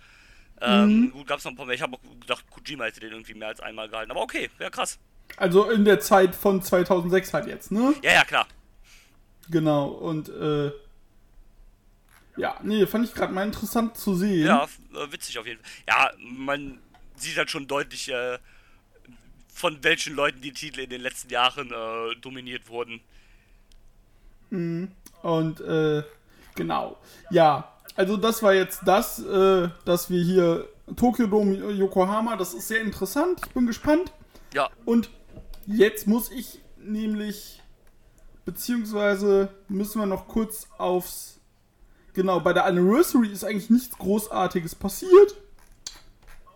Ähm, Gut, gab's noch ein paar mehr. Ich habe auch gedacht, Kojima hätte den irgendwie mehr als einmal gehalten. Aber okay, ja krass. Also in der Zeit von 2006 halt jetzt, ne? Ja, ja, klar. Genau, und äh, ja, nee, fand ich gerade mal interessant zu sehen. Ja, äh, witzig auf jeden Fall. Ja, man sieht halt schon deutlich, äh, von welchen Leuten die Titel in den letzten Jahren äh, dominiert wurden. Und äh, genau. Ja, also das war jetzt das, äh, dass wir hier Tokyo Dome Yokohama, das ist sehr interessant. Ich bin gespannt. Ja, Und jetzt muss ich nämlich, beziehungsweise müssen wir noch kurz aufs. Genau, bei der Anniversary ist eigentlich nichts Großartiges passiert.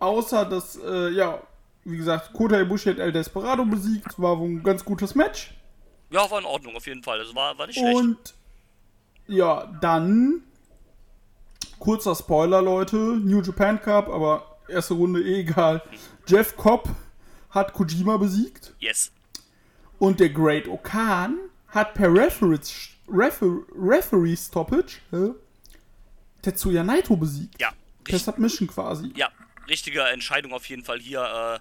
Außer dass, äh, ja, wie gesagt, Kota Ibushi hat El Desperado besiegt. War wohl ein ganz gutes Match. ja, war in Ordnung auf jeden Fall. Also war, war nicht schlecht. Und ja, dann kurzer Spoiler, Leute. New Japan Cup, aber erste Runde eh egal. Jeff Cobb hat Kojima besiegt. Yes. Und der Great Okan hat per Referee, Refer, Referee Stoppage hä, Tetsuya Naito besiegt. Ja, Per Submission quasi. ja, richtige Entscheidung auf jeden Fall hier. Äh,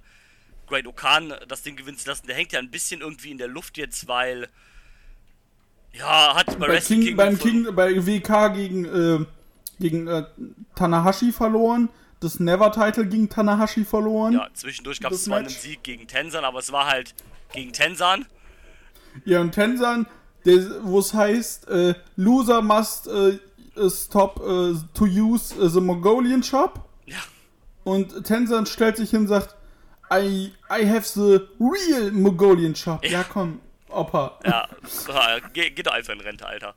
Great Okan das Ding gewinnen zu lassen. Der hängt ja ein bisschen irgendwie in der Luft jetzt, weil. Ja, hat bei, Bei King, beim King, bei WK gegen, äh, gegen äh, Tanahashi verloren. Das Never-Title gegen Tanahashi verloren. Ja, zwischendurch gab es zwar einen. Sieg gegen Tensan, aber es war halt gegen Tensan. Ja, und Tensan, wo es heißt, äh, Loser must äh, stop äh, to use äh, the Mongolian shop. Ja, Und Tensan stellt sich hin und sagt, I, I have the real Mongolian shop. Ja, komm, Opa. ja, ja geh, geh doch einfach in Rente, Alter.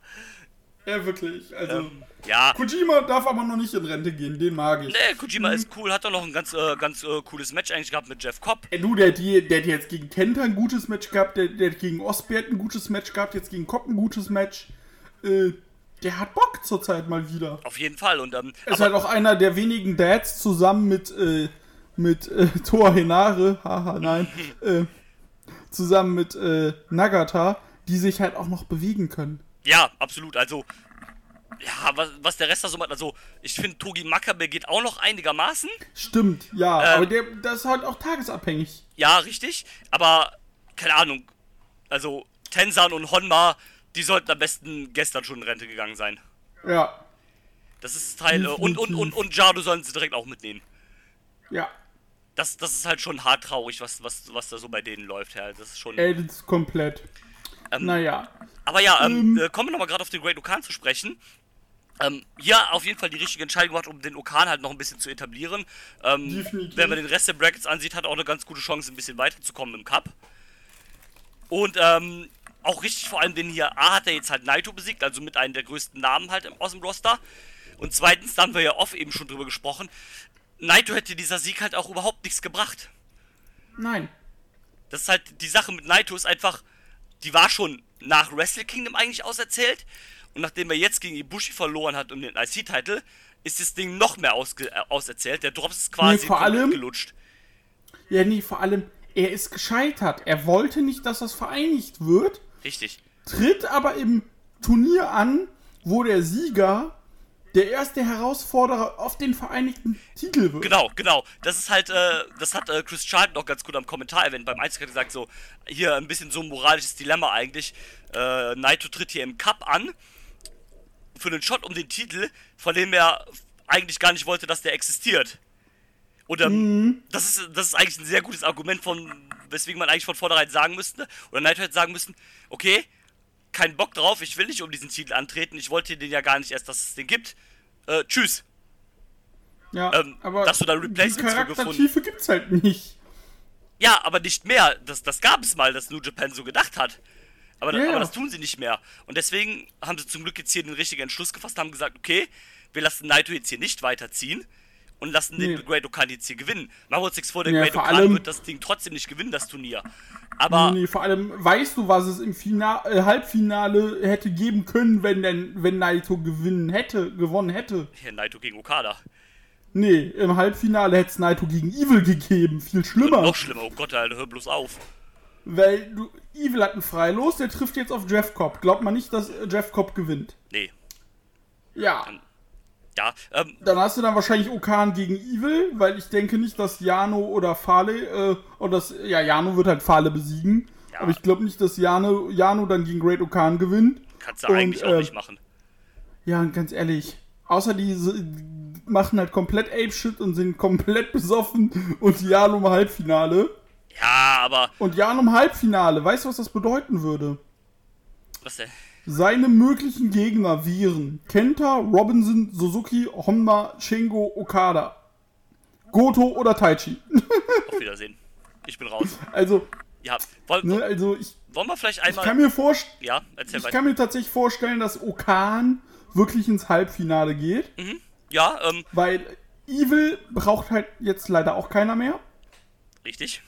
Ja, wirklich. Also, Ähm, ja, Kojima darf aber noch nicht in Rente gehen, den mag ich. nee, Kojima ist cool, hat doch noch ein ganz, äh, ganz äh, cooles Match eigentlich gehabt mit Jeff Cobb. Ey, du, der, die- der hat jetzt gegen Kenta ein gutes Match gehabt, der, der hat gegen Osbert ein gutes Match gehabt, jetzt gegen Kopp ein gutes Match. Äh, der hat Bock zurzeit mal wieder. Auf jeden Fall. Und ähm, ist halt auch einer der wenigen Dads zusammen mit, äh, mit äh, Toa Henare, haha, nein, äh, zusammen mit äh, Nagata, die sich halt auch noch bewegen können. Ja, absolut. Also, ja, was, was der Rest da so macht, also, ich finde, Togi Makabe geht auch noch einigermaßen. Stimmt, ja, Ähm. aber der, das ist halt auch tagesabhängig. Ja, richtig. Aber, keine Ahnung. Also, Tensan und Honma, die sollten am besten gestern schon in Rente gegangen sein. Ja, Das ist Teil. Äh, und, und, und, und Jado sollen sie direkt auch mitnehmen. ja, Das, das ist halt schon hart traurig, was, was, was da so bei denen läuft, ja. Das ist schon. ist komplett. Ähm, naja, Aber ja, ähm, äh, kommen wir nochmal gerade auf den Great Okan zu sprechen. Ähm, ja, auf jeden Fall die richtige Entscheidung gemacht, um den Okan halt noch ein bisschen zu etablieren. Ähm, wenn man den Rest der Brackets ansieht, hat er auch eine ganz gute Chance, ein bisschen weiterzukommen im Cup. Und ähm, auch richtig, vor allem den hier, A hat er jetzt halt Naito besiegt, also mit einem der größten Namen halt im- aus dem Roster. Und zweitens, da haben wir ja oft eben schon drüber gesprochen, Naito hätte dieser Sieg halt auch überhaupt nichts gebracht. Nein. Das ist halt, die Sache mit Naito ist einfach, die war schon nach Wrestle Kingdom eigentlich auserzählt. Und nachdem er jetzt gegen Ibushi verloren hat um den IC-Titel, ist das Ding noch mehr ausge äh, auserzählt. Der Drops ist quasi Nee, vor allem- gelutscht. Ja, nee, vor allem, er ist gescheitert. Er wollte nicht, dass das vereinigt wird, Richtig. tritt aber im Turnier an, wo der Sieger der erste Herausforderer auf den vereinigten Titel wird. Genau, genau. Das ist halt, äh, das hat äh, Chris Charlton auch ganz gut am Kommentar erwähnt. Beim er gesagt, so, hier ein bisschen so ein moralisches Dilemma eigentlich. Äh, Naito tritt hier im Cup an für einen Shot um den Titel, von dem er eigentlich gar nicht wollte, dass der existiert. Oder das ist das ist eigentlich ein sehr gutes Argument von weswegen man eigentlich von vornherein sagen müsste oder Naito hätte sagen müssen, okay, kein Bock drauf, ich will nicht um diesen Titel antreten, ich wollte den ja gar nicht erst, dass es den gibt. Äh, tschüss. Ja, Ähm, aber dass du da die Replacements für gefunden- Charaktertiefe gibt's halt nicht. Ja, aber nicht mehr. Das, das gab es mal, dass New Japan so gedacht hat. Aber, ja. aber das tun sie nicht mehr. Und deswegen haben sie zum Glück jetzt hier den richtigen Entschluss gefasst, haben gesagt, okay, wir lassen Naito jetzt hier nicht weiterziehen und lassen Nee. den Great Okan jetzt hier gewinnen. Machen wir uns nichts vor, der Ja, Great Okan wird das Ding trotzdem nicht gewinnen, das Turnier. Aber Nee, vor allem, weißt du, was es im Fina äh, Halbfinale hätte geben können, wenn denn, wenn Naito gewinnen hätte, gewonnen hätte? hier Naito gegen Okada. Nee, im Halbfinale hätte es Naito gegen Evil gegeben. Viel schlimmer. Noch schlimmer, oh Gott, Alter, hör bloß auf. Weil du, Evil hat einen Freilos, der trifft jetzt auf Jeff Cobb. Glaubt man nicht, dass äh, Jeff Cobb gewinnt. Nee. Ja. Ja, ähm, Dann hast du dann wahrscheinlich Okan gegen Evil, weil ich denke nicht, dass Jano oder Fale, äh, oder das, ja, Jano wird halt Fale besiegen. Ja. Aber ich glaube nicht, dass Jano, Jano dann gegen Great Okan gewinnt. kannst du Und, eigentlich auch äh, nicht machen. Ja, und ganz ehrlich, außer die machen halt komplett Ape-Shit und sind komplett besoffen und Jano im Halbfinale. Ja, aber, Und Jano im Halbfinale, weißt du, was das bedeuten würde? was denn? Seine möglichen Gegner wären Kenta, Robinson, Suzuki, Honma, Shingo, Okada. Goto oder Taichi. Auf Wiedersehen. Ich bin raus. Also, Ja, wollen, ne, also ich, wollen wir vielleicht ich einmal. kann mir vorstellen, ja, ich weiter. kann mir tatsächlich vorstellen, dass Okan wirklich ins Halbfinale geht, Ja, ähm, weil Evil braucht halt jetzt leider auch keiner mehr. richtig.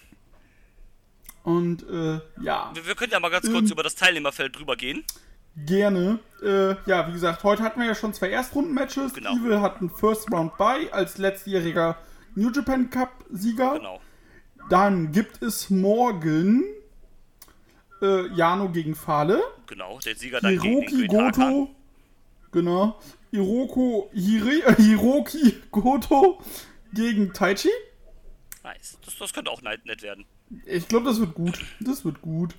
Und äh, ja, Wir, wir können ja mal ganz kurz über das Teilnehmerfeld drüber gehen. Gerne. Äh, ja, wie gesagt, heute hatten wir ja schon zwei Erstrunden-Matches. Genau. Evil hat einen First Round bei als letztjähriger New Japan Cup-Sieger. Genau. Dann gibt es morgen äh, Jano gegen Fale. Genau, der Sieger dann gegen Hiroki den Great Hakan. Goto. Genau. Hiroko, Hiri, äh, Hiroki Goto gegen Taichi. Nice. Das, das könnte auch nett werden. Ich glaube, das wird gut. Das wird gut.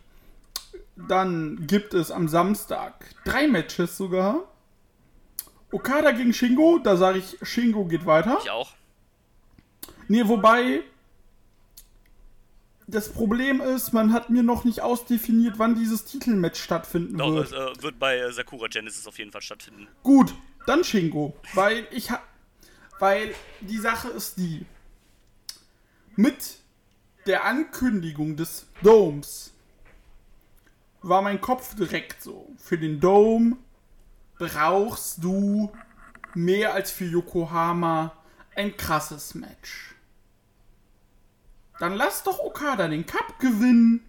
Dann gibt es am Samstag drei Matches sogar. Okada gegen Shingo. Da sage ich, Shingo geht weiter. Ich auch. Nee, wobei. Das Problem ist, man hat mir noch nicht ausdefiniert, wann dieses Titelmatch stattfinden Doch, wird. es äh, wird bei äh, Sakura Genesis auf jeden Fall stattfinden. Gut, dann Shingo. Weil ich ha Weil die Sache ist die. Mit der Ankündigung des Domes war mein Kopf direkt so. Für den Dome brauchst du mehr als für Yokohama ein krasses Match. Dann lass doch Okada den Cup gewinnen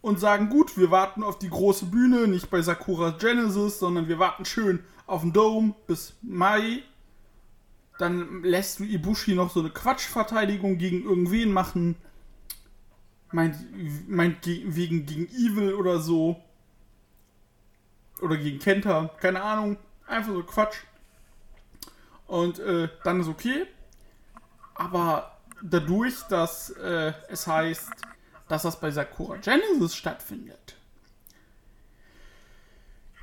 und sagen, gut, wir warten auf die große Bühne, nicht bei Sakura Genesis, sondern wir warten schön auf den Dome bis Mai. Dann lässt du Ibushi noch so eine Quatschverteidigung gegen irgendwen machen. Meint, meint ge- wegen gegen Evil oder so. Oder gegen Kenta, keine Ahnung. Einfach so Quatsch. Und äh, dann ist okay. Aber dadurch, dass äh, es heißt, dass das bei Sakura Genesis stattfindet,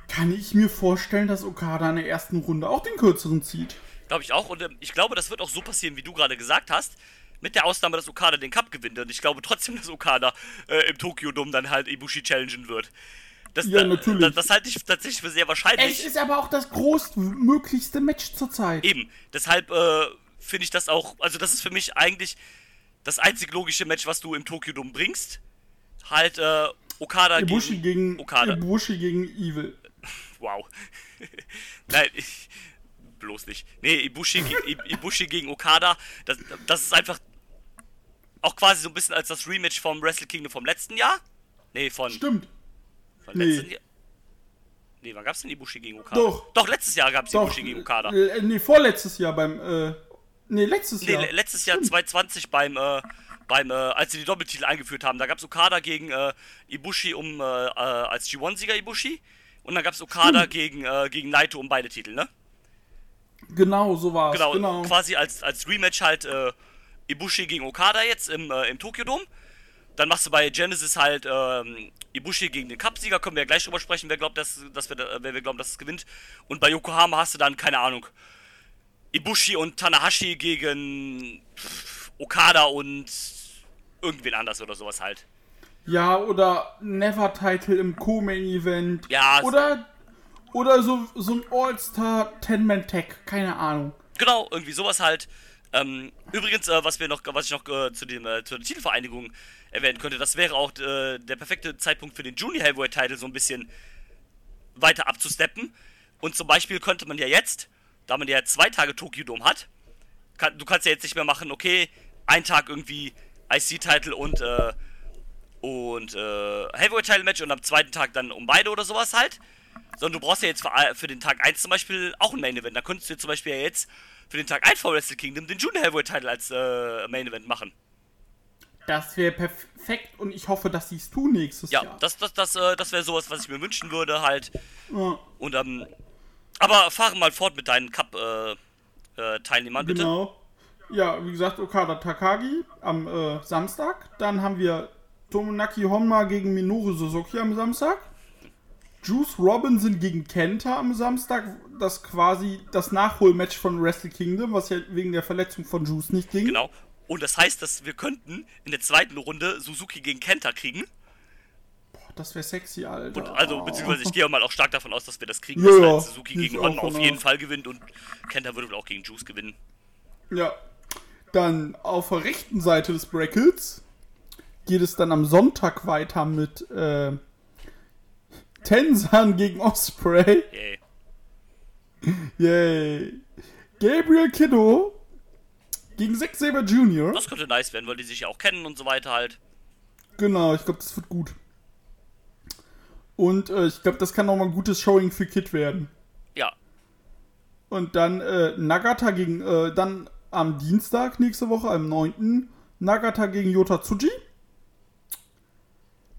kann ich mir vorstellen, dass Okada in der ersten Runde auch den kürzeren zieht. Glaube ich auch. Und ähm, ich glaube, das wird auch so passieren, wie du gerade gesagt hast. Mit der Ausnahme, dass Okada den Cup gewinnt. Und ich glaube trotzdem, dass Okada äh, im Tokyo Dome dann halt Ibushi challengen wird. Das, Ja, äh, natürlich. Das, das halte ich tatsächlich für sehr wahrscheinlich. Es ist aber auch das größtmöglichste Match zurzeit. Eben. Deshalb äh, finde ich das auch. Also, das ist für mich eigentlich das einzig logische Match, was du im Tokyo Dome bringst. Halt, äh, Okada Ibushi gegen, Okada. Ibushi gegen Evil. Wow. Nein, ich, bloß nicht. Nee, Ibushi, Ibushi gegen Okada, das, das ist einfach auch quasi so ein bisschen als das Rematch vom Wrestle Kingdom vom letzten Jahr. Nee, von, Stimmt. von nee. letzten Jahr. Nee, wann gab's denn Ibushi gegen Okada? Doch. Doch, letztes Jahr gab's Doch. Ibushi gegen Okada. Äh, nee, vorletztes Jahr beim, äh, nee, letztes Nee, Jahr. le- letztes Jahr 2020 beim, äh, beim, äh, als sie die Doppeltitel eingeführt haben, da gab's Okada gegen äh, Ibushi um, äh, äh, als G1-Sieger Ibushi. Und dann gab's Okada gegen, äh, gegen Naito um beide Titel, ne? Genau, so war's. Genau, Genau. quasi als, als Rematch halt äh, Ibushi gegen Okada jetzt im, äh, im Tokyo Dome. Dann machst du bei Genesis halt ähm, Ibushi gegen den Cupsieger, können wir ja gleich drüber sprechen, wer glaubt, dass, dass wir, da- wer wir glauben, dass es gewinnt. Und bei Yokohama hast du dann, keine Ahnung, Ibushi und Tanahashi gegen pff, Okada und irgendwen anders oder sowas halt. Ja, oder Never Title im Co-Main-Event. Ja, Oder, oder so, so ein All-Star 10-Man-Tag. Keine Ahnung. Genau, irgendwie sowas halt. Ähm, übrigens, äh, was wir noch, was ich noch äh, zu dem äh, zur Titelvereinigung erwähnen könnte, das wäre auch äh, der perfekte Zeitpunkt für den Junior Heavyweight Title so ein bisschen weiter abzusteppen. Und zum Beispiel könnte man ja jetzt, da man ja zwei Tage Tokyo Dome hat, kann, du kannst ja jetzt nicht mehr machen, okay, ein Tag irgendwie IC Title und äh, und äh, Heavyweight Title Match und am zweiten Tag dann um beide oder sowas halt. Sondern du brauchst ja jetzt für, für den Tag 1 zum Beispiel auch ein Main Event. Da könntest du jetzt zum Beispiel ja jetzt für den Tag 1 von Wrestle Kingdom den Junior Heavyweight Title als äh, Main Event machen. Das wäre perfekt und ich hoffe, dass sie es tun nächstes Ja, Jahr. das, das, das, äh, das wäre sowas, was ich mir wünschen würde halt. Ja, Und ähm, aber fahre mal fort mit deinen Cup äh, äh, bitte. genau. Ja, wie gesagt, Okada Takagi am äh, Samstag. Dann haben wir Tomonaki Honma gegen Minoru Suzuki am Samstag. Juice Robinson gegen Kenta am Samstag. Das quasi das Nachholmatch von Wrestle Kingdom, was ja wegen der Verletzung von Juice nicht ging. Genau. Und das heißt, dass wir könnten in der zweiten Runde Suzuki gegen Kenta kriegen. Das wäre sexy, Alter. Und also, beziehungsweise ich gehe mal auch stark davon aus, dass wir das kriegen, Ja, dass ja, halt Suzuki gegen Honma auf jeden. Fall gewinnt und Kenta würde wohl auch gegen Juice gewinnen. Ja. Dann auf der rechten Seite des Brackets geht es dann am Sonntag weiter mit äh, Tensan gegen Osprey. Yay. Yay. Gabriel Kiddo gegen Zack Saber Jr. Das könnte nice werden, weil die sich ja auch kennen und so weiter halt. Genau, ich glaube, das wird gut. Und äh, ich glaube, das kann nochmal ein gutes Showing für Kid werden. Ja. Und dann äh, Nagata gegen, äh, dann am Dienstag nächste Woche, am 9. Nagata gegen Yota Tsuji.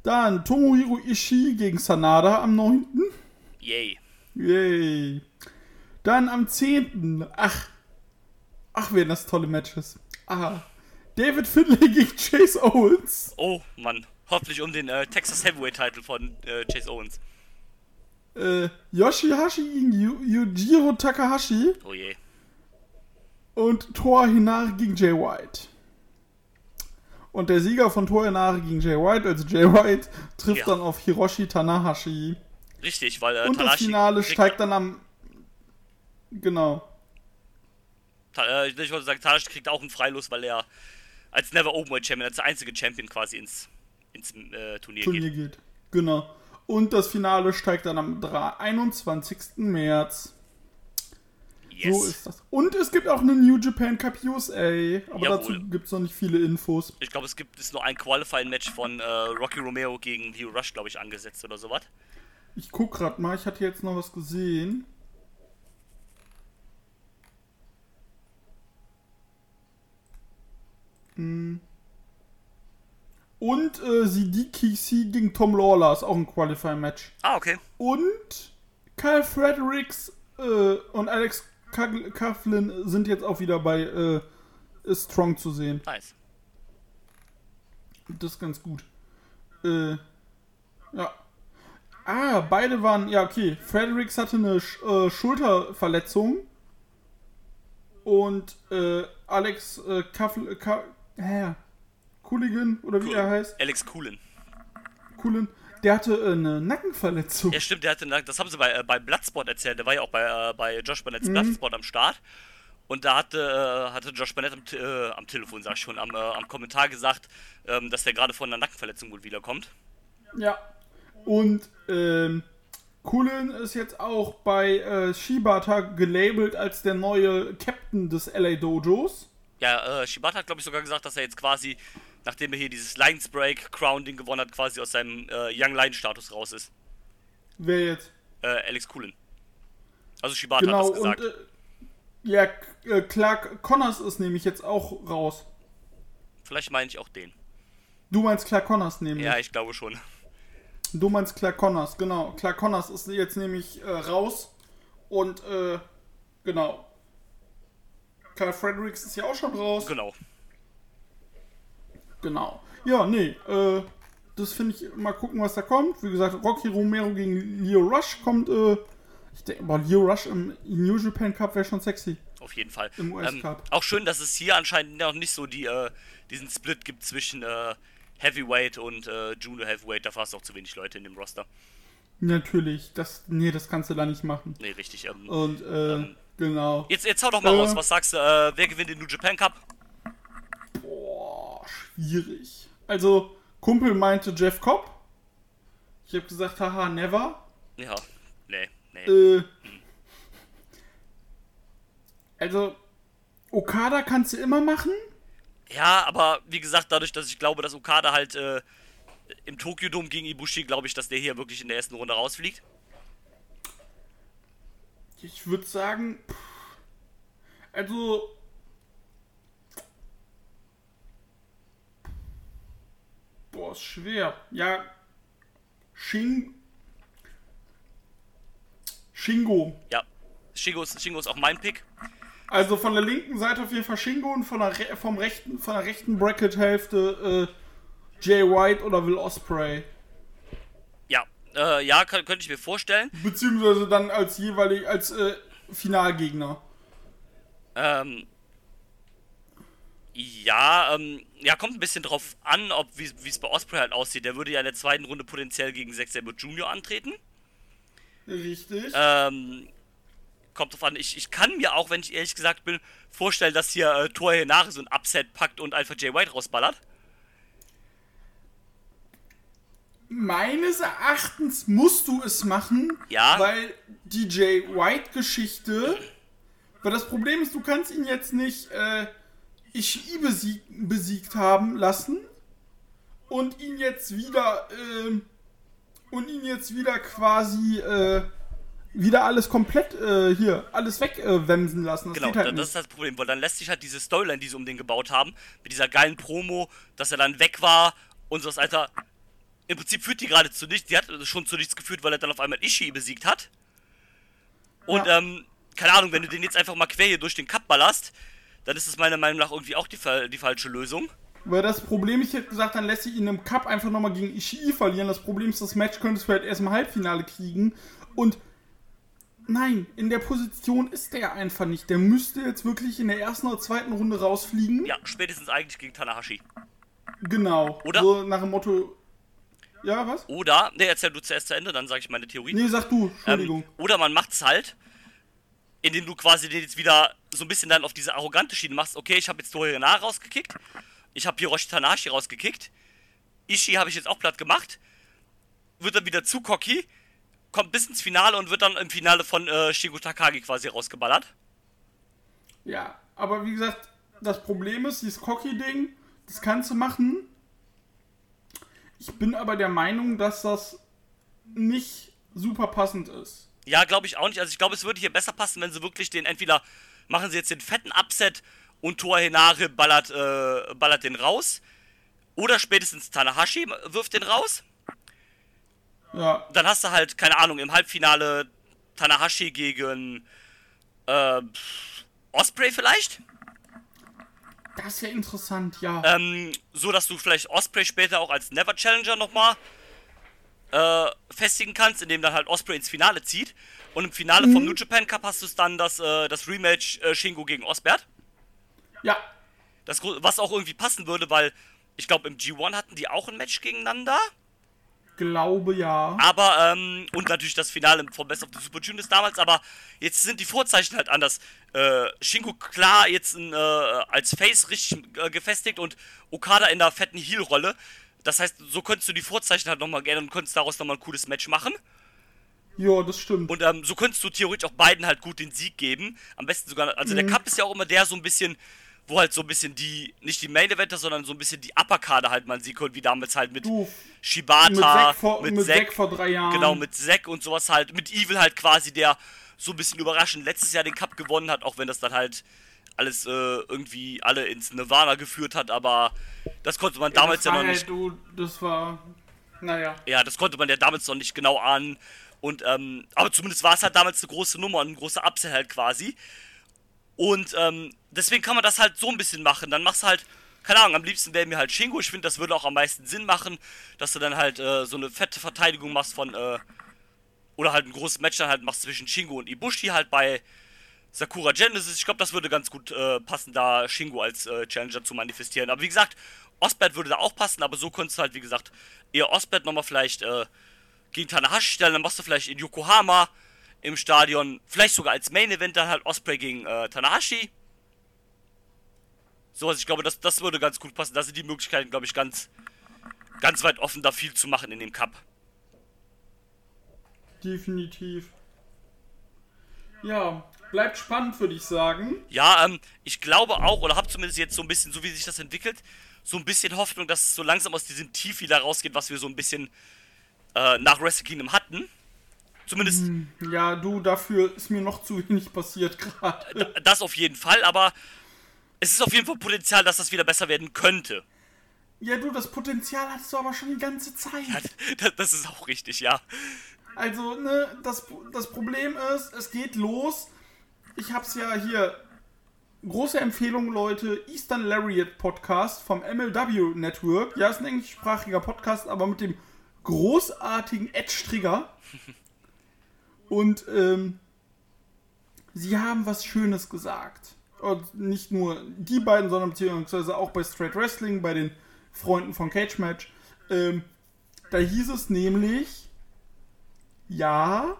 Dann Tomohiro Ishii gegen Sanada am 9. Yay. Yay. Dann am 10. Ach. Ach, werden das tolle Matches. Ah. David Finlay gegen Chase Owens. Oh, Mann. Hoffentlich um den äh, Texas Heavyweight Title von äh, Chase Owens. Äh, Yoshihashi gegen Yu Yujiro Takahashi. Oh je. Und Toa Hinari gegen Jay White. Und der Sieger von Toa Hinari gegen Jay White, also Jay White, trifft Ja. dann auf Hiroshi Tanahashi. Richtig, weil äh, Und das Tanahashi Finale kriegt- steigt dann am. Genau. Ta äh, ich wollte sagen, Tanahashi kriegt auch einen Freilos, weil er als Never Openweight Champion, als der einzige Champion quasi ins, ins äh, Turnier, Turnier geht. geht. Genau. Und das Finale steigt dann am 3 21. März. Yes. So ist das. Und es gibt auch eine New Japan Cup USA. Aber Jawohl. dazu gibt es noch nicht viele Infos. Ich glaube, es gibt ist nur ein Qualifying-Match von äh, Rocky Romero gegen Leo Rush, glaube ich, angesetzt oder sowas. Ich guck grad mal, ich hatte jetzt noch was gesehen. Hm. Und äh, Sidiki C gegen Tom Lawler ist auch ein Qualifying-Match. Ah, okay. Und Kyle Fredericks äh, und Alex Coughlin sind jetzt auch wieder bei äh, Strong zu sehen. Nice. Das ist ganz gut. Äh, ja. Ah, beide waren, ja, okay. Fredericks hatte eine äh, Schulterverletzung. Und äh, Alex äh, Kaffel, Ka hä? Cooligan, oder wie Cool. er heißt, Alex Coolen. Coolin, der hatte äh, eine Nackenverletzung. Ja, stimmt, der hatte, eine- das haben sie bei, äh, bei Bloodsport erzählt. Der war ja auch bei, äh, bei Josh Mhm. Barnett's Bloodsport am Start. Und da hatte, äh, hatte Josh Barnett am, äh, am Telefon, sag ich schon, am, äh, am Kommentar gesagt, ähm, dass der gerade von einer Nackenverletzung wohl wiederkommt. Ja, Und ähm, Kulin ist jetzt auch bei äh, Shibata gelabelt als der neue Captain des LA Dojos. Ja, äh, Shibata hat, glaube ich, sogar gesagt, dass er jetzt quasi, nachdem er hier dieses Lions Break Crown-Ding gewonnen hat, quasi aus seinem äh, Young Lion-Status raus ist. Wer jetzt? Äh, Alex Kulin. Also Shibata Genau, hat das gesagt. und äh, ja, äh, Clark Connors ist nämlich jetzt auch raus. Vielleicht meine ich auch den. Du meinst Clark Connors nämlich. Ja, ich glaube schon. Du meinst Clark Connors, genau. Clark Connors ist jetzt nämlich äh, raus. Und, äh, genau. Carl Fredericks ist ja auch schon raus. Genau. Genau. Ja, nee, äh, das finde ich, mal gucken, was da kommt. Wie gesagt, Rocky Romero gegen Leo Rush kommt, äh, ich denke, boah, Leo Rush im New Japan Cup wäre schon sexy. Auf jeden Fall. Im US Ähm, Cup. auch schön, dass es hier anscheinend noch nicht so die, äh, diesen Split gibt zwischen äh, Heavyweight und äh, Junior Heavyweight. Dafür hast du auch zu wenig Leute in dem Roster. Natürlich, das, nee, das kannst du da nicht machen. Nee, richtig. Ähm, Und, äh, genau. jetzt, jetzt hau doch mal äh, raus. Was sagst du? Äh, wer gewinnt den New Japan Cup? Schwierig. Also, Kumpel meinte Jeff Cobb. Ich habe gesagt, haha, never. Ja. Nee, nee. Äh, also, Okada kannst du immer machen. Ja, aber wie gesagt, dadurch, dass ich glaube, dass Okada halt äh, im Tokyo Dome gegen Ibushi, glaube ich, dass der hier wirklich in der ersten Runde rausfliegt. Ich würde sagen, also, ist schwer. Ja, Shing, Shingo. Ja. Shingo ist, Shingo ist auch mein Pick. Also von der linken Seite auf jeden Fall Shingo und von der, Re vom rechten, von der rechten Bracket-Hälfte äh, Jay White oder Will Osprey. Ja, äh, ja, kann, könnte ich mir vorstellen. Beziehungsweise dann als jeweilig, als äh, Finalgegner. Ähm, ja, ähm, ja, kommt ein bisschen drauf an, ob wie es bei Osprey halt aussieht. Der würde ja in der zweiten Runde potenziell gegen Zack Sabre Jr. antreten. Richtig. Ähm, kommt drauf an. Ich, ich kann mir auch, wenn ich ehrlich gesagt bin, vorstellen, dass hier äh, Tor hier nach so ein Upset packt und einfach Jay White rausballert. Meines Erachtens musst du es machen, Ja. weil die Jay White-Geschichte. Weil das Problem ist, du kannst ihn jetzt nicht äh, Ishii besieg, besiegt haben lassen und ihn jetzt wieder ähm, und ihn jetzt wieder quasi äh, wieder alles komplett äh, hier alles wegwemsen lassen. Das Genau, halt da- nicht. das ist das Problem, weil dann lässt sich halt diese Storyline, die sie um den gebaut haben, mit dieser geilen Promo, dass er dann weg war und so das Alter. Im Prinzip führt die gerade zu nichts. Die hat schon zu nichts geführt, weil er dann auf einmal Ishii besiegt hat. Und, Ja. ähm, keine Ahnung, wenn du den jetzt einfach mal quer hier durch den Cup ballerst, dann ist es meiner Meinung nach irgendwie auch die, die falsche Lösung. Weil das Problem, ich hätte gesagt, dann lässt sich ihn im Cup einfach nochmal gegen Ishii verlieren. Das Problem ist, das Match könntest du halt erst im Halbfinale kriegen. Und nein, in der Position ist der einfach nicht. Der müsste jetzt wirklich in der ersten oder zweiten Runde rausfliegen. Ja, spätestens eigentlich gegen Tanahashi. Genau. Oder? So nach dem Motto. Ja, was? Oder, ne, erzähl du zuerst zu Ende, dann sage ich meine Theorie. Nee, sag du, Entschuldigung. Ähm, oder man macht's halt, indem du quasi den jetzt wieder so ein bisschen dann auf diese arrogante Schiene machst. Okay, ich habe jetzt Torihana rausgekickt. Ich habe Hiroshi Tanahashi rausgekickt. Ishii habe ich jetzt auch platt gemacht. Wird dann wieder zu cocky. Kommt bis ins Finale und wird dann im Finale von äh, Shigo Takagi quasi rausgeballert. Ja, aber wie gesagt, das Problem ist, dieses Cocky-Ding, das kannst du machen. Ich bin aber der Meinung, dass das nicht super passend ist. Ja, glaube ich auch nicht. Also ich glaube, es würde hier besser passen, wenn sie wirklich den entweder machen sie jetzt den fetten Upset und Toa Henare ballert, äh, ballert den raus. Oder spätestens Tanahashi wirft den raus. Ja, Dann hast du halt, keine Ahnung, im Halbfinale Tanahashi gegen äh, Osprey vielleicht. das wäre interessant, ja. Ähm, so dass du vielleicht Osprey später auch als Never Challenger nochmal äh, festigen kannst, indem dann halt Osprey ins Finale zieht. Und im Finale vom New Japan Cup hast du es dann das, äh, das Rematch äh, Shingo gegen Osbert. Ja, Das, was auch irgendwie passen würde, weil ich glaube, im G1 hatten die auch ein Match gegeneinander. glaube ja. Aber, ähm, und natürlich das Finale vom Best of the Super Juniors damals, aber jetzt sind die Vorzeichen halt anders. Äh, Shingo klar jetzt ein, äh, als Face richtig äh, gefestigt und Okada in der fetten Heel-Rolle. Das heißt, so könntest du die Vorzeichen halt nochmal gerne und könntest daraus nochmal ein cooles Match machen. Ja, das stimmt. Und ähm, so könntest du theoretisch auch beiden halt gut den Sieg geben. Am besten sogar, also Mhm. der Cup ist ja auch immer der so ein bisschen, wo halt so ein bisschen die, nicht die Main Eventer, sondern so ein bisschen die Upper-Kader halt mal Sieg holt, wie damals halt mit Du, mit Shibata, Zack vor, mit Zack vor drei Jahren. Genau, mit Zack und sowas halt. Mit Evil halt quasi, der so ein bisschen überraschend letztes Jahr den Cup gewonnen hat, auch wenn das dann halt alles äh, irgendwie alle ins Nirvana geführt hat, aber das konnte man damals das ja noch nicht. Du, das war. Naja. Ja, das konnte man ja damals noch nicht genau ahnen. Und, ähm, aber zumindest war es halt damals eine große Nummer und ein großer Upsell halt quasi. Und ähm, deswegen kann man das halt so ein bisschen machen. Dann machst du halt, keine Ahnung, am liebsten wäre mir halt Shingo. Ich finde, das würde auch am meisten Sinn machen, dass du dann halt äh, so eine fette Verteidigung machst von, äh, oder halt ein großes Match dann halt machst zwischen Shingo und Ibushi halt bei Sakura Genesis. Ich glaube, das würde ganz gut äh, passen, da Shingo als äh, Challenger zu manifestieren. Aber wie gesagt, Osbert würde da auch passen, aber so könntest du halt, wie gesagt, eher Osbert nochmal vielleicht äh, gegen Tanahashi stellen. Dann machst du vielleicht in Yokohama im Stadion, vielleicht sogar als Main Event dann halt Osprey gegen äh, Tanahashi. So, also ich glaube, das, das würde ganz gut passen. Da sind die Möglichkeiten, glaube ich, ganz, ganz weit offen, da viel zu machen in dem Cup. Definitiv. Ja, bleibt spannend, würde ich sagen. Ja, ähm, ich glaube auch, oder habe zumindest jetzt so ein bisschen, so wie sich das entwickelt, so ein bisschen Hoffnung, dass es so langsam aus diesem Tief wieder rausgeht, was wir so ein bisschen äh, nach Wrestle Kingdom hatten. Zumindest Ja, du, dafür ist mir noch zu wenig passiert gerade. das auf jeden Fall, aber es ist auf jeden Fall Potenzial, dass das wieder besser werden könnte. Ja, du, das Potenzial hattest du aber schon die ganze Zeit. Das, das ist auch richtig, ja. Also, ne, das, das Problem ist, es geht los. Ich hab's ja hier. Große Empfehlung, Leute. Eastern Lariat Podcast vom MLW Network. Ja, ist ein englischsprachiger Podcast, aber mit dem großartigen Edge Trigger. Und, ähm, sie haben was Schönes gesagt. Und nicht nur die beiden, sondern beziehungsweise auch bei Straight Wrestling, bei den Freunden von Cage Match. Ähm, da hieß es nämlich, ja,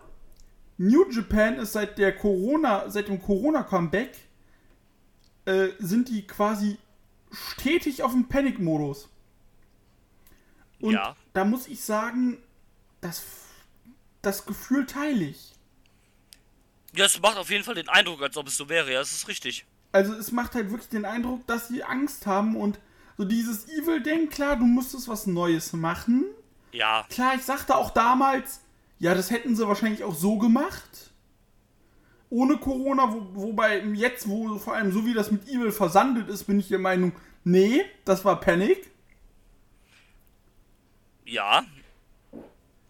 New Japan ist seit der Corona, seit dem Corona-Comeback, äh, sind die quasi stetig auf dem Panic-Modus. Und Ja. da muss ich sagen, das, das Gefühl teile ich. Ja, es macht auf jeden Fall den Eindruck, als ob es so wäre, ja, das ist richtig. Also es macht halt wirklich den Eindruck, dass sie Angst haben und so dieses Evil-Ding, klar, du musstest was Neues machen. Ja, Klar, ich sagte auch damals, ja, das hätten sie wahrscheinlich auch so gemacht. Ohne Corona, wo, wobei jetzt, wo vor allem so wie das mit Evil versandet ist, bin ich der Meinung, nee, das war Panic. ja,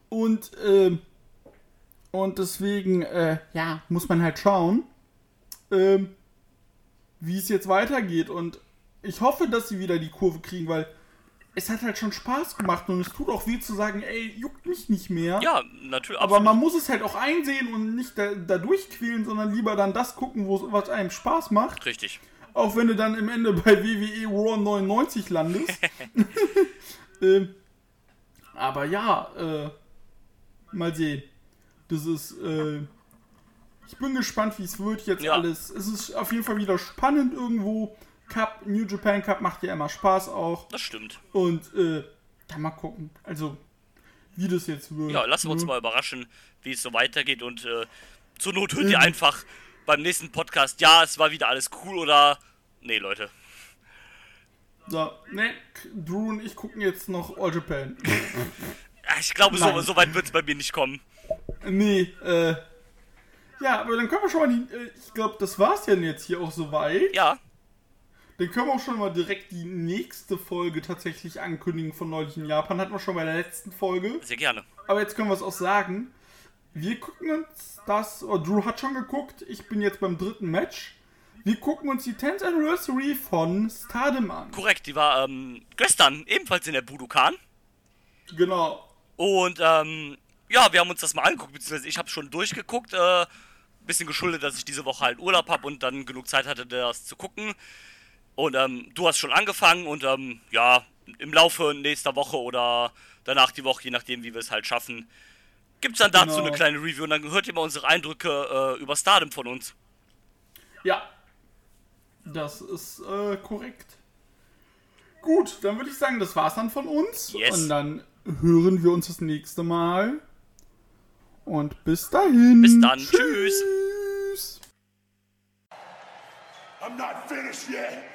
Und, ähm, und deswegen, äh, ja, muss man halt schauen, ähm, wie es jetzt weitergeht. Und ich hoffe, dass sie wieder die Kurve kriegen, weil es hat halt schon Spaß gemacht und es tut auch weh zu sagen, ey, juckt mich nicht mehr. ja, natürlich. Aber absolut. man muss es halt auch einsehen und nicht da, da durchquälen, sondern lieber dann das gucken, wo was einem Spaß macht. Richtig. Auch wenn du dann im Ende bei WWE Raw 99 landest. ähm, aber ja, äh, mal sehen. Das ist, äh, ich bin gespannt, wie es wird jetzt Ja. alles. Es ist auf jeden Fall wieder spannend irgendwo. Cup, New Japan Cup macht ja immer Spaß auch. Das stimmt. Und, äh, dann mal gucken. Also, wie das jetzt wird. Ja, lassen wir uns ne? mal überraschen, wie es so weitergeht und äh, zur Not hört Mhm. ihr einfach beim nächsten Podcast, ja, es war wieder alles cool oder. Nee, Leute. So, ne, Drew und ich gucken jetzt noch All Japan. Ja, Ich glaube, so, so weit wird es bei mir nicht kommen. Nee, äh. Ja, aber dann können wir schon mal die. Äh, ich glaube, das war's ja jetzt hier auch soweit. Ja, Dann können wir auch schon mal direkt die nächste Folge tatsächlich ankündigen von neulich in Japan. Hatten wir schon bei der letzten Folge. sehr gerne. Aber jetzt können wir es auch sagen. Wir gucken uns das. Oh, Drew hat schon geguckt. Ich bin jetzt beim dritten Match. Wir gucken uns die 10th Anniversary von Stardom an. Korrekt, die war ähm, gestern ebenfalls in der Budokan. Genau. Und ähm, ja, wir haben uns das mal angeguckt, beziehungsweise ich habe schon durchgeguckt. Äh, bisschen geschuldet, dass ich diese Woche halt Urlaub habe und dann genug Zeit hatte, das zu gucken. Und ähm, du hast schon angefangen und ähm, ja, im Laufe nächster Woche oder danach die Woche, je nachdem, wie wir es halt schaffen, gibt's dann dazu Genau. eine kleine Review und dann hört ihr mal unsere Eindrücke äh, über Stardom von uns. Ja. Das ist äh, korrekt. Gut, dann würde ich sagen, das war's dann von uns. Yes. Und dann hören wir uns das nächste Mal. Und bis dahin. Bis dann. Tschüss. Tschüss. I'm not finished yet.